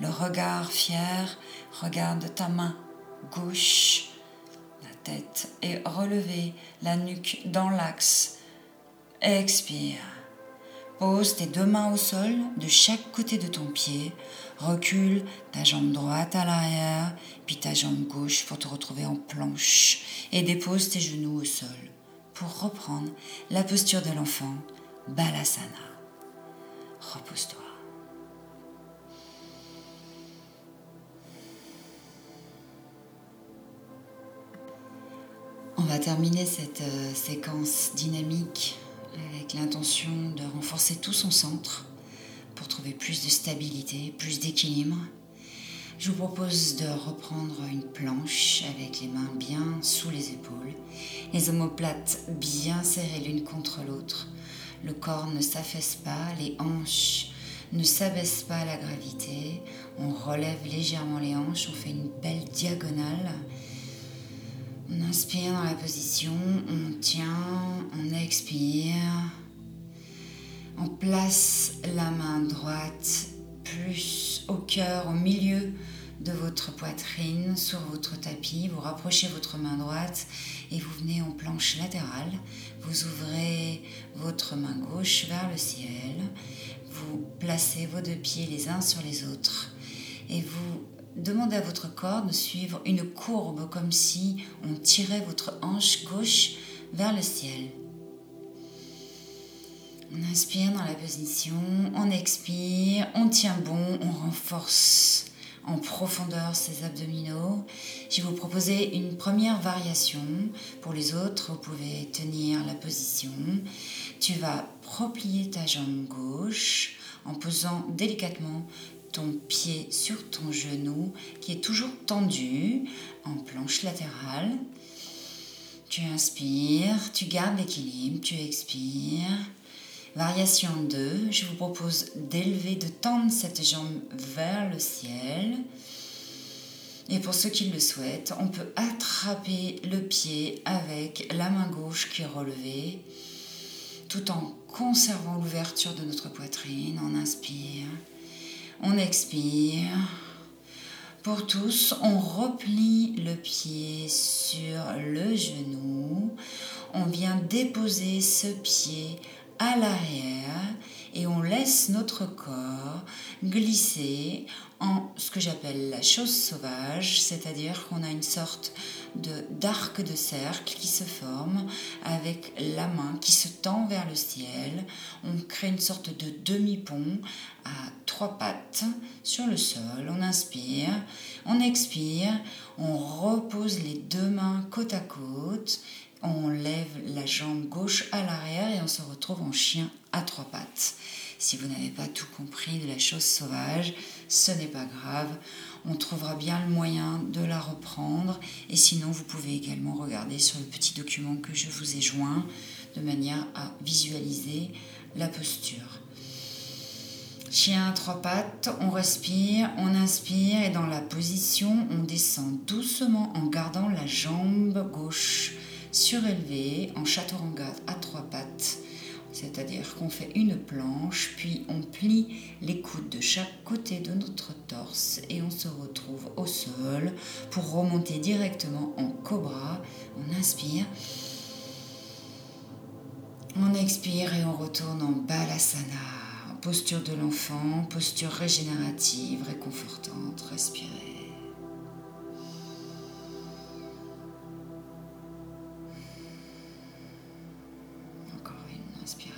le regard fier, regarde ta main gauche, la tête est relevée, la nuque dans l'axe. Expire. Pose tes deux mains au sol de chaque côté de ton pied. Recule ta jambe droite à l'arrière, puis ta jambe gauche pour te retrouver en planche. Et dépose tes genoux au sol pour reprendre la posture de l'enfant, Balasana. Repose-toi. On va terminer cette euh, séquence dynamique avec l'intention de renforcer tout son centre pour trouver plus de stabilité, plus d'équilibre. Je vous propose de reprendre une planche avec les mains bien sous les épaules, les omoplates bien serrées l'une contre l'autre. Le corps ne s'affaisse pas, les hanches ne s'abaissent pas à la gravité. On relève légèrement les hanches, on fait une belle diagonale on inspire dans la position, on tient, on expire. On place la main droite plus au cœur, au milieu de votre poitrine, sur votre tapis. Vous rapprochez votre main droite et vous venez en planche latérale. Vous ouvrez votre main gauche vers le ciel. Vous placez vos deux pieds les uns sur les autres et vous Demandez à votre corps de suivre une courbe comme si on tirait votre hanche gauche vers le ciel. On inspire dans la position, on expire, on tient bon, on renforce en profondeur ces abdominaux. Je vais vous proposer une première variation. Pour les autres, vous pouvez tenir la position. Tu vas replier ta jambe gauche en posant délicatement pied sur ton genou qui est toujours tendu en planche latérale. Tu inspires, tu gardes l'équilibre, tu expires. Variation 2, je vous propose d'élever, de tendre cette jambe vers le ciel. Et pour ceux qui le souhaitent, on peut attraper le pied avec la main gauche qui est relevée, tout en conservant l'ouverture de notre poitrine. On inspire, on expire. Pour tous, on replie le pied sur le genou. On vient déposer ce pied à l'arrière et on laisse notre corps glisser en ce que j'appelle la chose sauvage, c'est-à-dire qu'on a une sorte de d'arc de cercle qui se forme avec la main qui se tend vers le ciel. On crée une sorte de demi-pont à trois pattes sur le sol. On inspire, on expire, on repose les deux mains côte à côte on lève la jambe gauche à l'arrière et on se retrouve en chien à trois pattes. Si vous n'avez pas tout compris de la chose sauvage, ce n'est pas grave. On trouvera bien le moyen de la reprendre. Et sinon, vous pouvez également regarder sur le petit document que je vous ai joint de manière à visualiser la posture. Chien à trois pattes, on respire, on inspire et dans la position, on descend doucement en gardant la jambe gauche surélevé en chaturanga à trois pattes. C'est-à-dire qu'on fait une planche, puis on plie les coudes de chaque côté de notre torse et on se retrouve au sol pour remonter directement en cobra. On inspire. On expire et on retourne en balasana, posture de l'enfant, posture régénérative, réconfortante,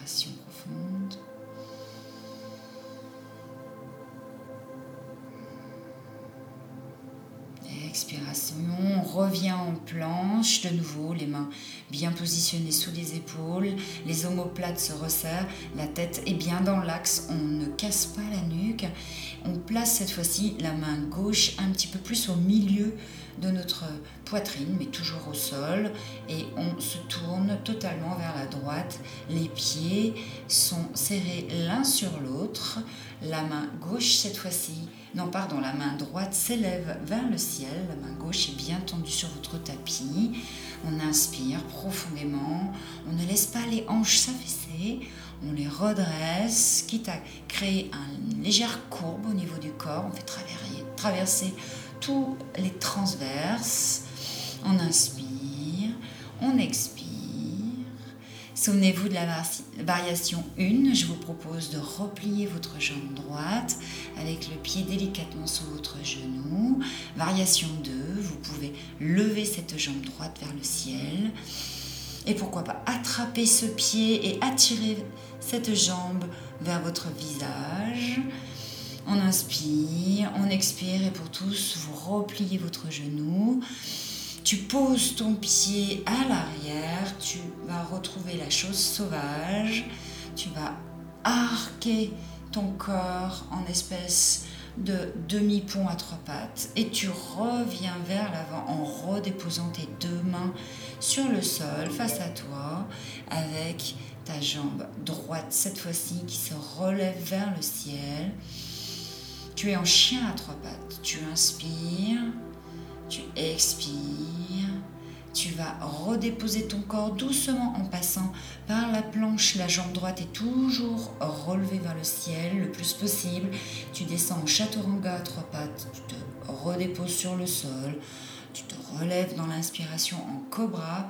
respirez. Expiration, on revient en planche, de nouveau les mains bien positionnées sous les épaules, les omoplates se resserrent, la tête est bien dans l'axe, on ne casse pas la nuque. On place cette fois-ci la main gauche un petit peu plus au milieu de notre poitrine, mais toujours au sol, et on se tourne totalement vers la droite. Les pieds sont serrés l'un sur l'autre, la main gauche cette fois-ci non, pardon, la main droite s'élève vers le ciel, la main gauche est bien tendue sur votre tapis. On inspire profondément, on ne laisse pas les hanches s'affaisser, on les redresse, quitte à créer une légère courbe au niveau du corps. On fait traverser, traverser tous les transverses. On inspire, on expire. Souvenez-vous de la variation 1. Je vous propose de replier votre jambe droite avec le pied délicatement sous votre genou. Variation 2. Vous pouvez lever cette jambe droite vers le ciel. Et pourquoi pas attraper ce pied et attirer cette jambe vers votre visage. On inspire, on expire et pour tous, vous repliez votre genou. Tu poses ton pied à l'arrière, tu vas retrouver la chose sauvage, tu vas arquer ton corps en espèce de demi-pont à trois pattes et tu reviens vers l'avant en redéposant tes deux mains sur le sol face à toi avec ta jambe droite cette fois-ci qui se relève vers le ciel. Tu es en chien à trois pattes. Tu inspires. Tu expires. Tu vas redéposer ton corps doucement en passant par la planche. La jambe droite est toujours relevée vers le ciel le plus possible. Tu descends en chaturanga à trois pattes. Tu te redéposes sur le sol. Tu te relèves dans l'inspiration en cobra.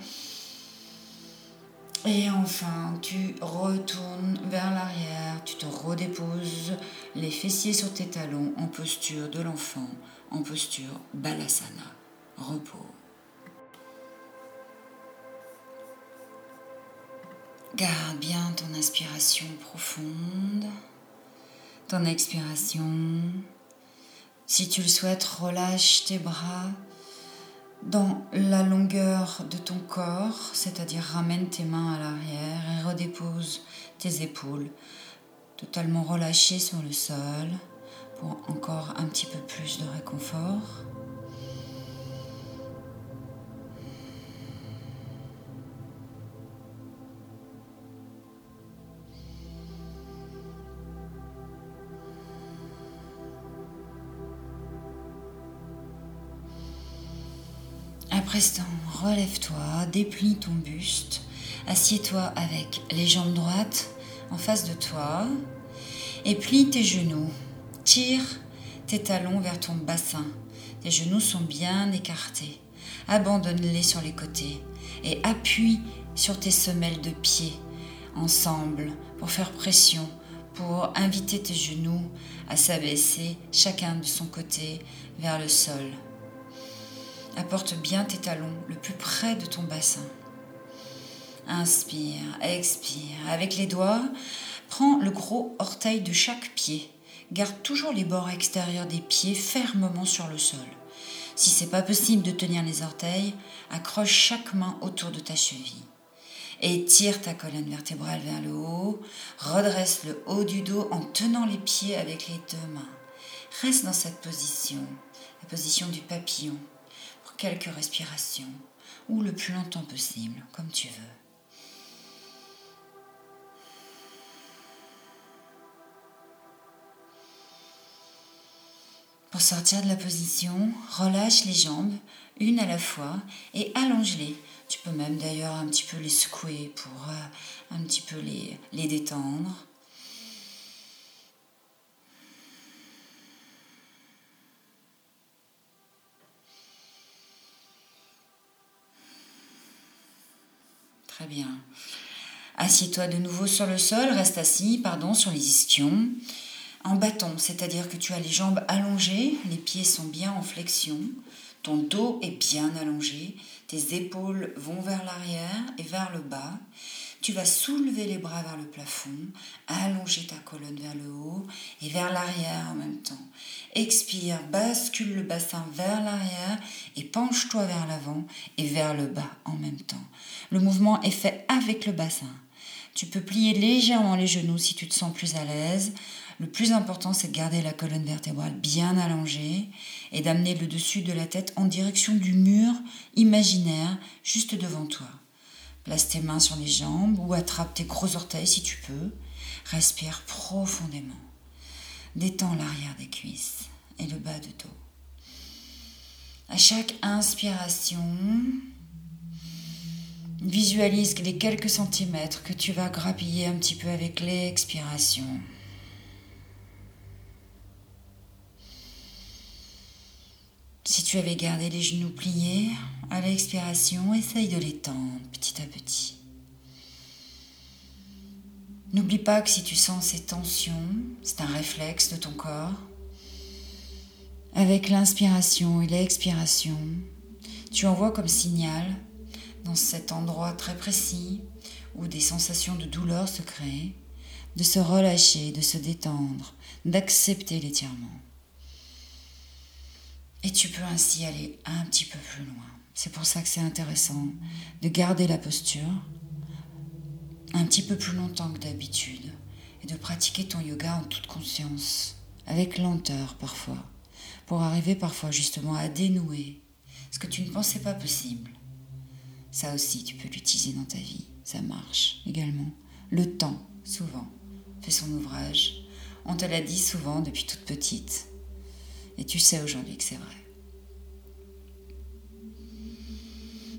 Et enfin, tu retournes vers l'arrière, tu te redéposes les fessiers sur tes talons en posture de l'enfant, en posture balasana, repos. Garde bien ton inspiration profonde, ton expiration. Si tu le souhaites, relâche tes bras dans la longueur de ton corps, c'est-à-dire ramène tes mains à l'arrière et redépose tes épaules totalement relâchées sur le sol pour encore un petit peu plus de réconfort. Présent, relève-toi, déplie ton buste, assieds-toi avec les jambes droites en face de toi et plie tes genoux. Tire tes talons vers ton bassin. Tes genoux sont bien écartés. Abandonne-les sur les côtés et appuie sur tes semelles de pied ensemble pour faire pression, pour inviter tes genoux à s'abaisser chacun de son côté vers le sol. Apporte bien tes talons le plus près de ton bassin. Inspire, expire. Avec les doigts, prends le gros orteil de chaque pied. Garde toujours les bords extérieurs des pieds fermement sur le sol. Si c'est pas possible de tenir les orteils, accroche chaque main autour de ta cheville. Étire ta colonne vertébrale vers le haut, redresse le haut du dos en tenant les pieds avec les deux mains. Reste dans cette position, la position du papillon quelques respirations, ou le plus longtemps possible, comme tu veux. Pour sortir de la position, relâche les jambes, une à la fois, et allonge-les. Tu peux même d'ailleurs un petit peu les secouer pour euh, un petit peu les, les détendre. Assieds-toi de nouveau sur le sol, reste assis, pardon, sur les ischions. En bâton, c'est-à-dire que tu as les jambes allongées, les pieds sont bien en flexion, ton dos est bien allongé, tes épaules vont vers l'arrière et vers le bas. Tu vas soulever les bras vers le plafond, allonger ta colonne vers le haut et vers l'arrière en même temps. Expire, bascule le bassin vers l'arrière et penche-toi vers l'avant et vers le bas en même temps. Le mouvement est fait avec le bassin. Tu peux plier légèrement les genoux si tu te sens plus à l'aise. Le plus important, c'est de garder la colonne vertébrale bien allongée et d'amener le dessus de la tête en direction du mur imaginaire juste devant toi. Place tes mains sur les jambes ou attrape tes gros orteils si tu peux. Respire profondément. Détends l'arrière des cuisses et le bas du dos. À chaque inspiration, visualise les quelques centimètres que tu vas grappiller un petit peu avec l'expiration. Si tu avais gardé les genoux pliés, à l'expiration, essaye de les tendre petit à petit. N'oublie pas que si tu sens ces tensions, c'est un réflexe de ton corps. Avec l'inspiration et l'expiration, tu envoies comme signal dans cet endroit très précis où des sensations de douleur se créent, de se relâcher, de se détendre, d'accepter l'étirement. Et tu peux ainsi aller un petit peu plus loin. C'est pour ça que c'est intéressant de garder la posture un petit peu plus longtemps que d'habitude et de pratiquer ton yoga en toute conscience, avec lenteur parfois, pour arriver parfois justement à dénouer ce que tu ne pensais pas possible. Ça aussi, tu peux l'utiliser dans ta vie. Ça marche également. Le temps, souvent, fait son ouvrage. On te l'a dit souvent depuis toute petite. Et tu sais aujourd'hui que c'est vrai.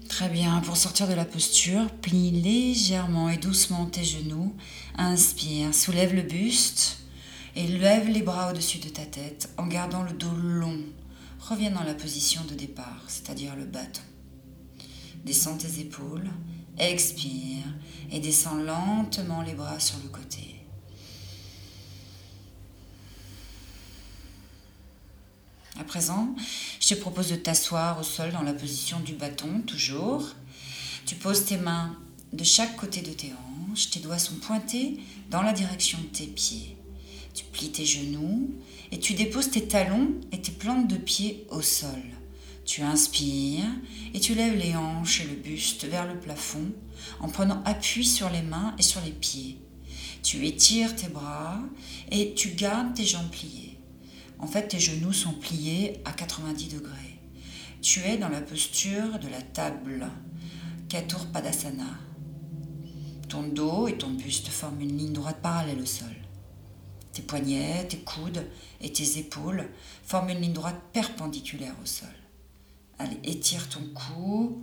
Très bien, pour sortir de la posture, plie légèrement et doucement tes genoux. Inspire, soulève le buste et lève les bras au-dessus de ta tête en gardant le dos long. Reviens dans la position de départ, c'est-à-dire le bâton. Descends tes épaules, expire et descends lentement les bras sur le côté. À présent, je te propose de t'asseoir au sol dans la position du bâton, toujours. Tu poses tes mains de chaque côté de tes hanches, tes doigts sont pointés dans la direction de tes pieds. Tu plies tes genoux et tu déposes tes talons et tes plantes de pied au sol. Tu inspires et tu lèves les hanches et le buste vers le plafond en prenant appui sur les mains et sur les pieds. Tu étires tes bras et tu gardes tes jambes pliées. En fait, tes genoux sont pliés à 90 degrés. Tu es dans la posture de la table, Katur Padasana. Ton dos et ton buste forment une ligne droite parallèle au sol. Tes poignets, tes coudes et tes épaules forment une ligne droite perpendiculaire au sol. Allez, étire ton cou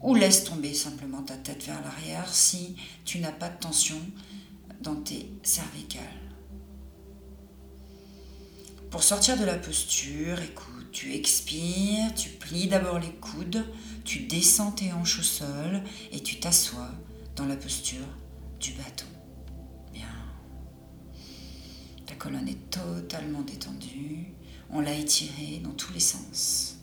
ou laisse tomber simplement ta tête vers l'arrière si tu n'as pas de tension dans tes cervicales. Pour sortir de la posture, écoute, tu expires, tu plies d'abord les coudes, tu descends tes hanches au sol et tu t'assois dans la posture du bâton. Bien. Ta colonne est totalement détendue, on l'a étirée dans tous les sens.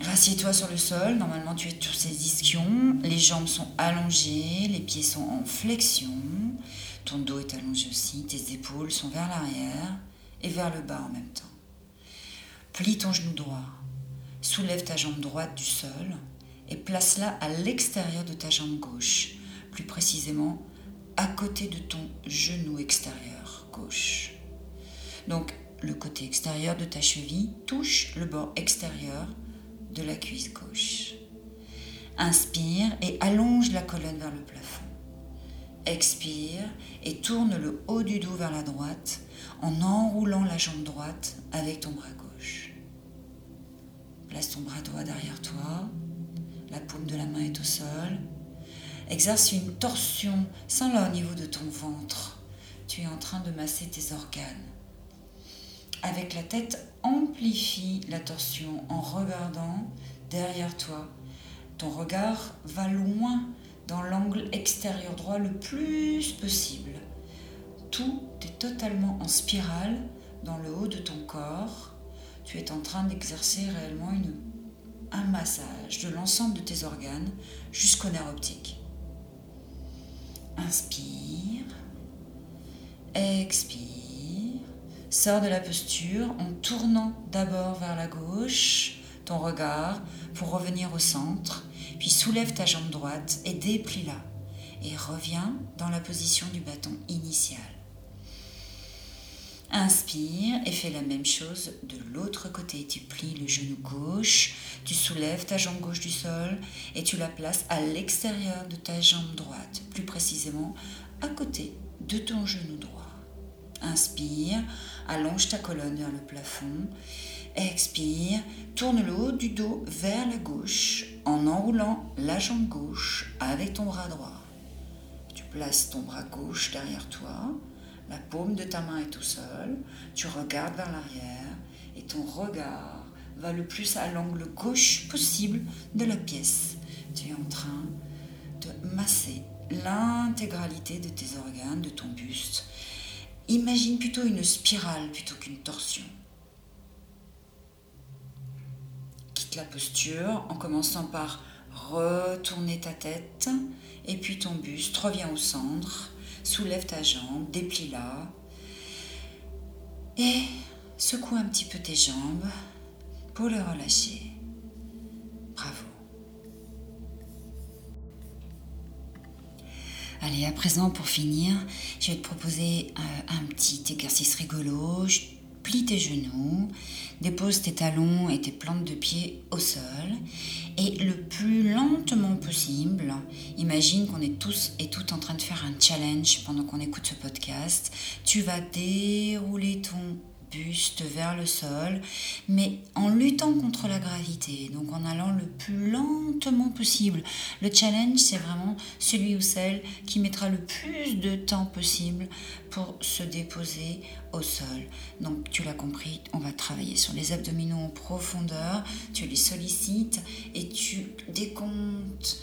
Rassieds-toi sur le sol, normalement tu es sur ces ischions, les jambes sont allongées, les pieds sont en flexion, ton dos est allongé aussi, tes épaules sont vers l'arrière et vers le bas en même temps. Plie ton genou droit, soulève ta jambe droite du sol et place-la à l'extérieur de ta jambe gauche, plus précisément à côté de ton genou extérieur gauche. Donc le côté extérieur de ta cheville touche le bord extérieur la cuisse gauche. Inspire et allonge la colonne vers le plafond. Expire et tourne le haut du dos vers la droite en enroulant la jambe droite avec ton bras gauche. Place ton bras droit derrière toi. La paume de la main est au sol. Exerce une torsion sans là au niveau de ton ventre. Tu es en train de masser tes organes. Avec la tête, amplifie la torsion en regardant derrière toi. Ton regard va loin dans l'angle extérieur droit le plus possible. Tout est totalement en spirale dans le haut de ton corps. Tu es en train d'exercer réellement un massage de l'ensemble de tes organes jusqu'au nerf optique. Inspire. Expire. Sors de la posture en tournant d'abord vers la gauche ton regard pour revenir au centre, puis soulève ta jambe droite et déplie-la et reviens dans la position du bâton initial. Inspire et fais la même chose de l'autre côté. Tu plies le genou gauche, tu soulèves ta jambe gauche du sol et tu la places à l'extérieur de ta jambe droite, plus précisément à côté de ton genou droit. Inspire, allonge ta colonne vers le plafond. Expire, tourne le haut du dos vers la gauche en enroulant la jambe gauche avec ton bras droit. Tu places ton bras gauche derrière toi, la paume de ta main est au sol, tu regardes vers l'arrière et ton regard va le plus à l'angle gauche possible de la pièce. Tu es en train de masser l'intégralité de tes organes, de ton buste Imagine plutôt une spirale plutôt qu'une torsion. Quitte la posture en commençant par retourner ta tête et puis ton buste, reviens au centre, soulève ta jambe, déplie-la et secoue un petit peu tes jambes pour les relâcher. Bravo. Allez, à présent, pour finir, je vais te proposer euh, un petit exercice rigolo. plie tes genoux, dépose tes talons et tes plantes de pied au sol et le plus lentement possible, imagine qu'on est tous et toutes en train de faire un challenge pendant qu'on écoute ce podcast. Tu vas dérouler ton buste vers le sol, mais en luttant contre la gravité, donc en allant le plus lentement possible. Le challenge, c'est vraiment celui ou celle qui mettra le plus de temps possible pour se déposer au sol. Donc tu l'as compris, on va travailler sur les abdominaux en profondeur, tu les sollicites et tu décomptes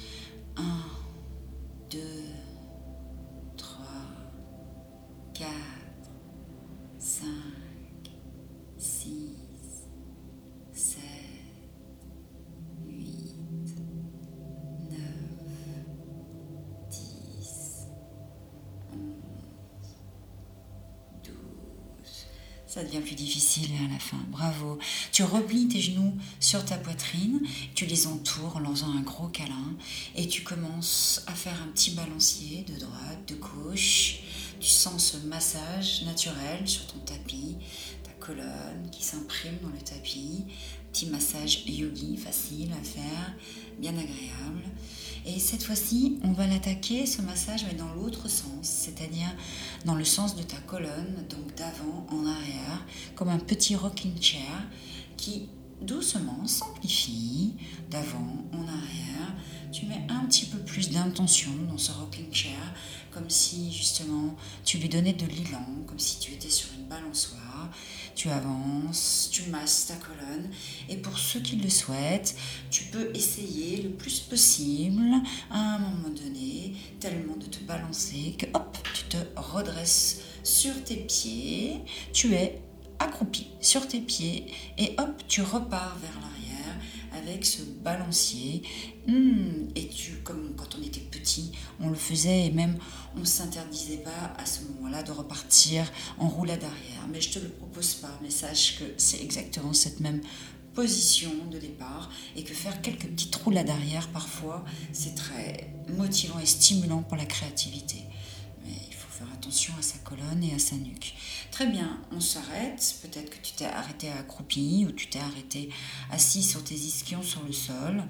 1, 2, 3, 4, ça devient plus difficile à la fin. Bravo. Tu replies tes genoux sur ta poitrine, tu les entoures en leur faisant un gros câlin et tu commences à faire un petit balancier de droite, de gauche. Tu sens ce massage naturel sur ton tapis, ta colonne qui s'imprime dans le tapis. Petit massage yogi facile à faire, bien agréable. Et cette fois-ci, on va l'attaquer, ce massage, mais dans l'autre sens, c'est-à-dire dans le sens de ta colonne, donc d'avant en arrière, comme un petit rocking chair qui doucement s'amplifie d'avant en arrière. Tu mets un petit peu plus d'intention dans ce rocking chair, comme si justement tu lui donnais de l'élan, comme si tu étais sur une balançoire. Tu avances, tu masses ta colonne et pour ceux qui le souhaitent, tu peux essayer le plus possible à un moment donné tellement de te balancer que hop, tu te redresses sur tes pieds, tu es accroupi sur tes pieds et hop, tu repars vers l'arrière avec ce balancier. Hmm, et tu, comme quand on était petit, on le faisait et même on ne s'interdisait pas à ce moment-là de repartir en roulade arrière. Mais je te le propose pas, mais sache que c'est exactement cette même position de départ et que faire quelques petites roulades arrière parfois, c'est très motivant et stimulant pour la créativité attention à sa colonne et à sa nuque. Très bien, on s'arrête. Peut-être que tu t'es arrêté accroupi ou tu t'es arrêté assis sur tes ischions sur le sol.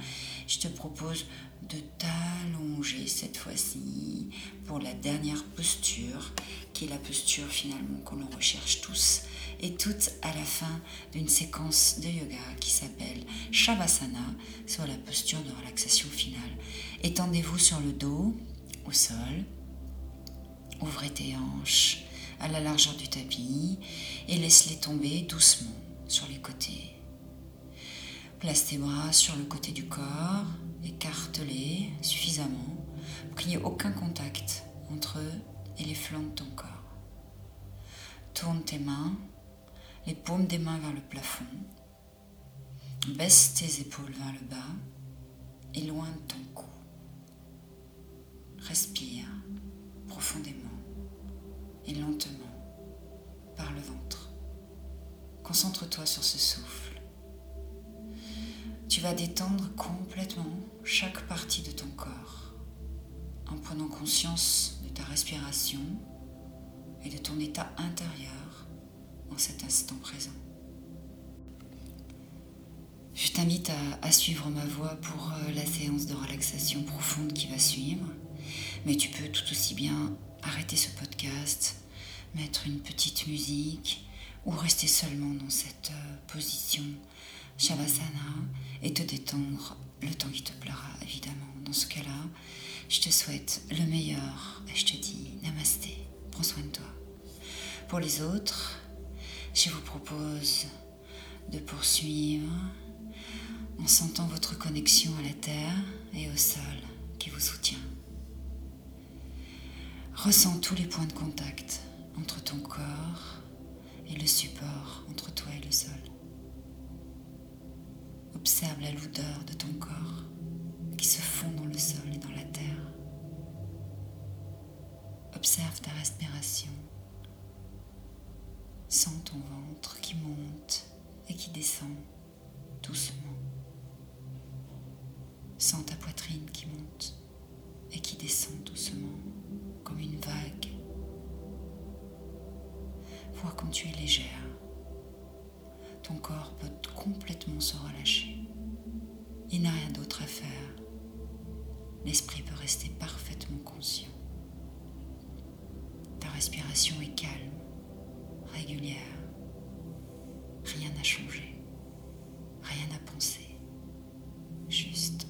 Je te propose de t'allonger cette fois-ci pour la dernière posture, qui est la posture finalement qu'on recherche tous et toutes à la fin d'une séquence de yoga qui s'appelle Shavasana, soit la posture de relaxation finale. Étendez-vous sur le dos, au sol, Ouvrez tes hanches à la largeur du tapis et laisse-les tomber doucement sur les côtés. Place tes bras sur le côté du corps, écarte-les suffisamment pour qu'il n'y ait aucun contact entre eux et les flancs de ton corps. Tourne tes mains, les paumes des mains vers le plafond. Baisse tes épaules vers le bas, éloigne ton cou. Respire profondément et lentement par le ventre. Concentre-toi sur ce souffle. Tu vas détendre complètement chaque partie de ton corps en prenant conscience de ta respiration et de ton état intérieur en cet instant présent. Je t'invite à, suivre ma voix pour euh, la séance de relaxation profonde qui va suivre, mais tu peux tout aussi bien arrêter ce podcast, mettre une petite musique ou rester seulement dans cette euh, position Shavasana et te détendre le temps qui te plaira évidemment. Dans ce cas-là, je te souhaite le meilleur et je te dis namasté, prends soin de toi. Pour les autres, je vous propose de poursuivre en sentant votre connexion à la terre et au sol qui vous soutient. Ressens tous les points de contact entre ton corps et le support entre toi et le sol. Observe la lourdeur de ton corps qui se fond dans le sol et dans la terre. Observe ta respiration. Sens ton ventre qui monte et qui descend doucement. Sens ta poitrine qui monte et qui descend doucement comme une vague. Vois comme tu es légère. Ton corps peut complètement se relâcher. Il n'a rien d'autre à faire. L'esprit peut rester parfaitement conscient. Ta respiration est calme, régulière. Rien n'a changé. Rien à penser. Juste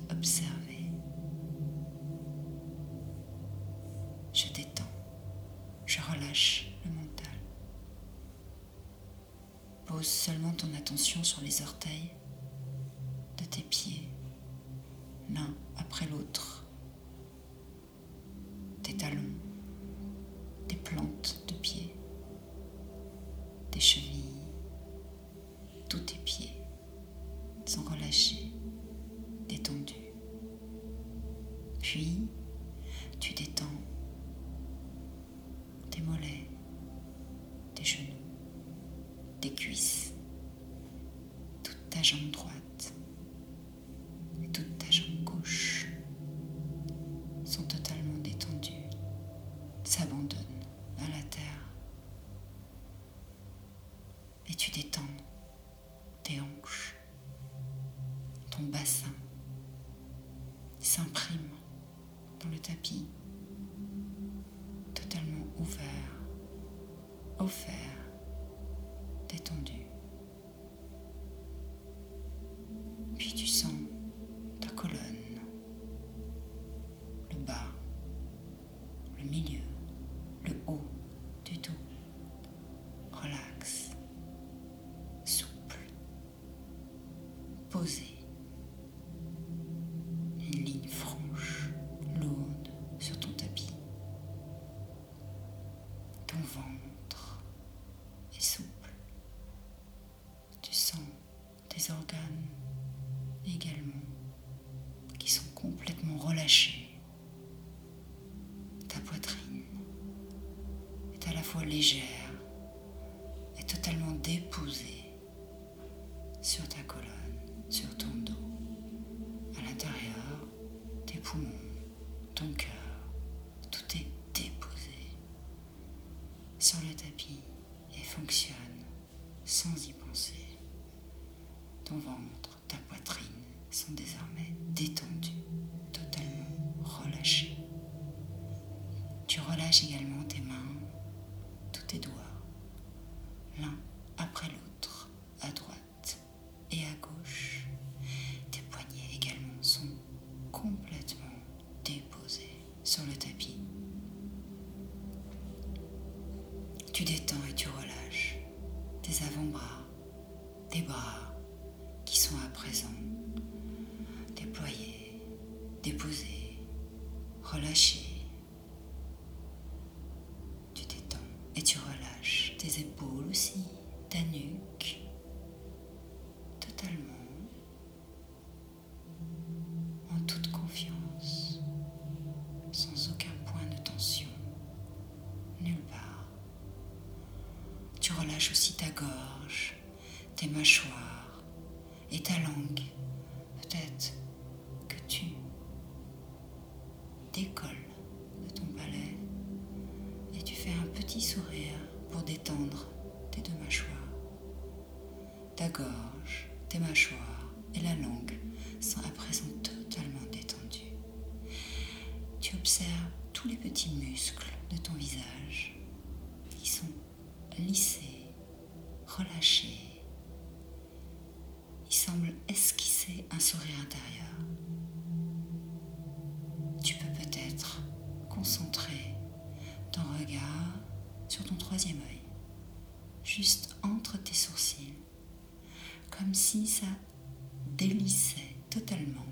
Pose seulement ton attention sur les orteils de tes pieds, l'un après l'autre, organes également qui sont complètement relâchés. Ta poitrine est à la fois légère et totalement déposée sur ta colonne, sur ton dos. À l'intérieur, tes poumons, ton cœur, tout est déposé sur le tapis et fonctionne sans y penser. Ton ventre, ta poitrine sont désormais détendus, totalement relâchés. Tu relâches également tes mains, tous tes doigts, l'un après l'autre, à droite et à gauche. Gorge, tes mâchoires et ta langue. Peut-être que tu décolles de ton palais et tu fais un petit sourire pour détendre tes deux mâchoires. Ta gorge, tes mâchoires et la langue sont à présent totalement détendues. Tu observes tous les petits muscles de ton visage qui sont lissés, relâchés. Il semble esquisser un sourire intérieur. Tu peux peut-être concentrer ton regard sur ton troisième œil, juste entre tes sourcils, comme si ça délissait totalement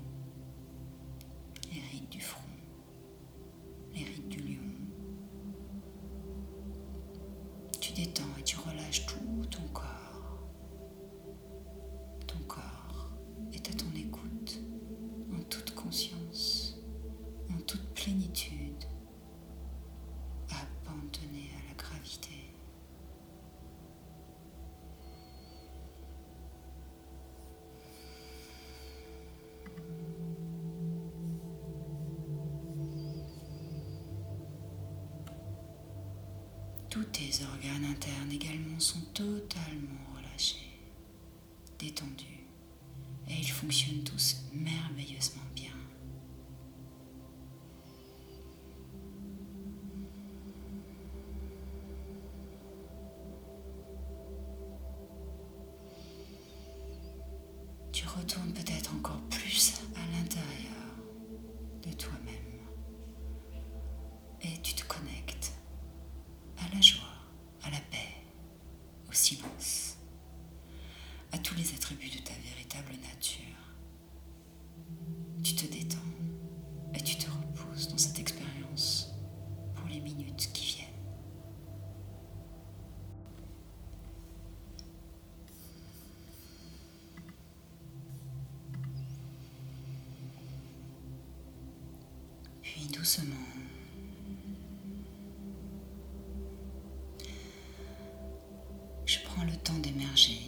les rides du front, Tes organes internes également sont totalement relâchés, détendus, et ils fonctionnent tous merveilleusement bien. Je prends le temps d'émerger,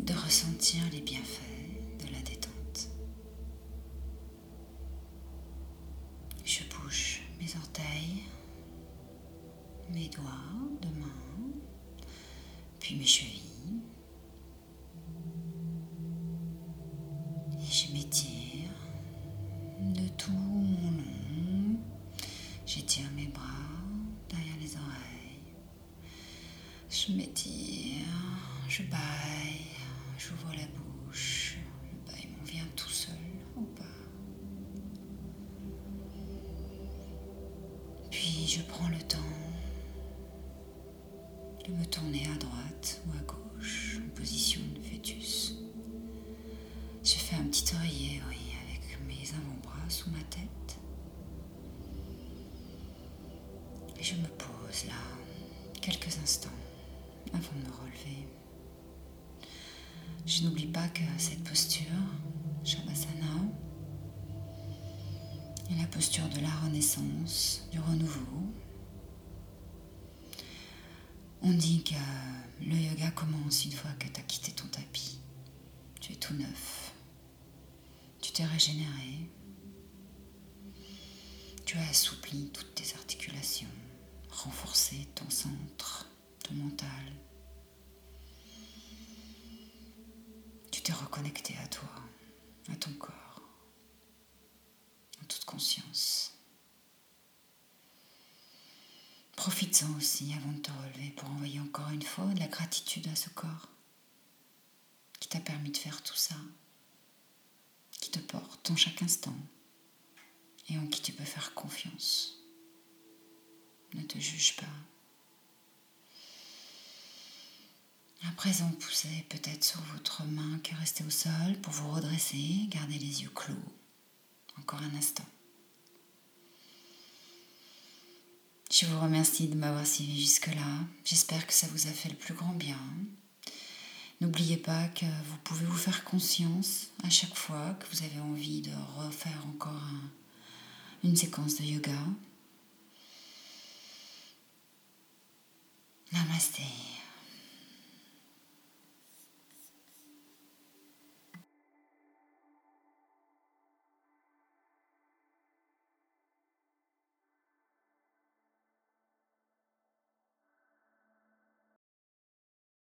de ressentir les bienfaits de la détente. Je bouge mes orteils, mes doigts de main, puis mes chevilles. Puis je prends le temps de me tourner à droite ou à gauche en position de fœtus. Je fais un petit oreiller, avec mes avant-bras sous ma tête. Et je me pose là quelques instants avant de me relever. Je n'oublie pas que cette posture, Shavasana, la posture de la renaissance, du renouveau. On dit que le yoga commence une fois que tu as quitté ton tapis. Tu es tout neuf. Tu t'es régénéré. Tu as assoupli toutes tes articulations, renforcé ton centre, ton mental. Tu t'es reconnecté à toi, à ton corps, conscience. Profites-en aussi avant de te relever pour envoyer encore une fois de la gratitude à ce corps qui t'a permis de faire tout ça, qui te porte en chaque instant et en qui tu peux faire confiance. Ne te juge pas. À présent, poussez peut-être sur votre main qui est restée au sol pour vous redresser. Gardez les yeux clos. Encore un instant. Je vous remercie de m'avoir suivi jusque-là. J'espère que ça vous a fait le plus grand bien. N'oubliez pas que vous pouvez vous faire conscience à chaque fois que vous avez envie de refaire encore un, une séquence de yoga. Namaste.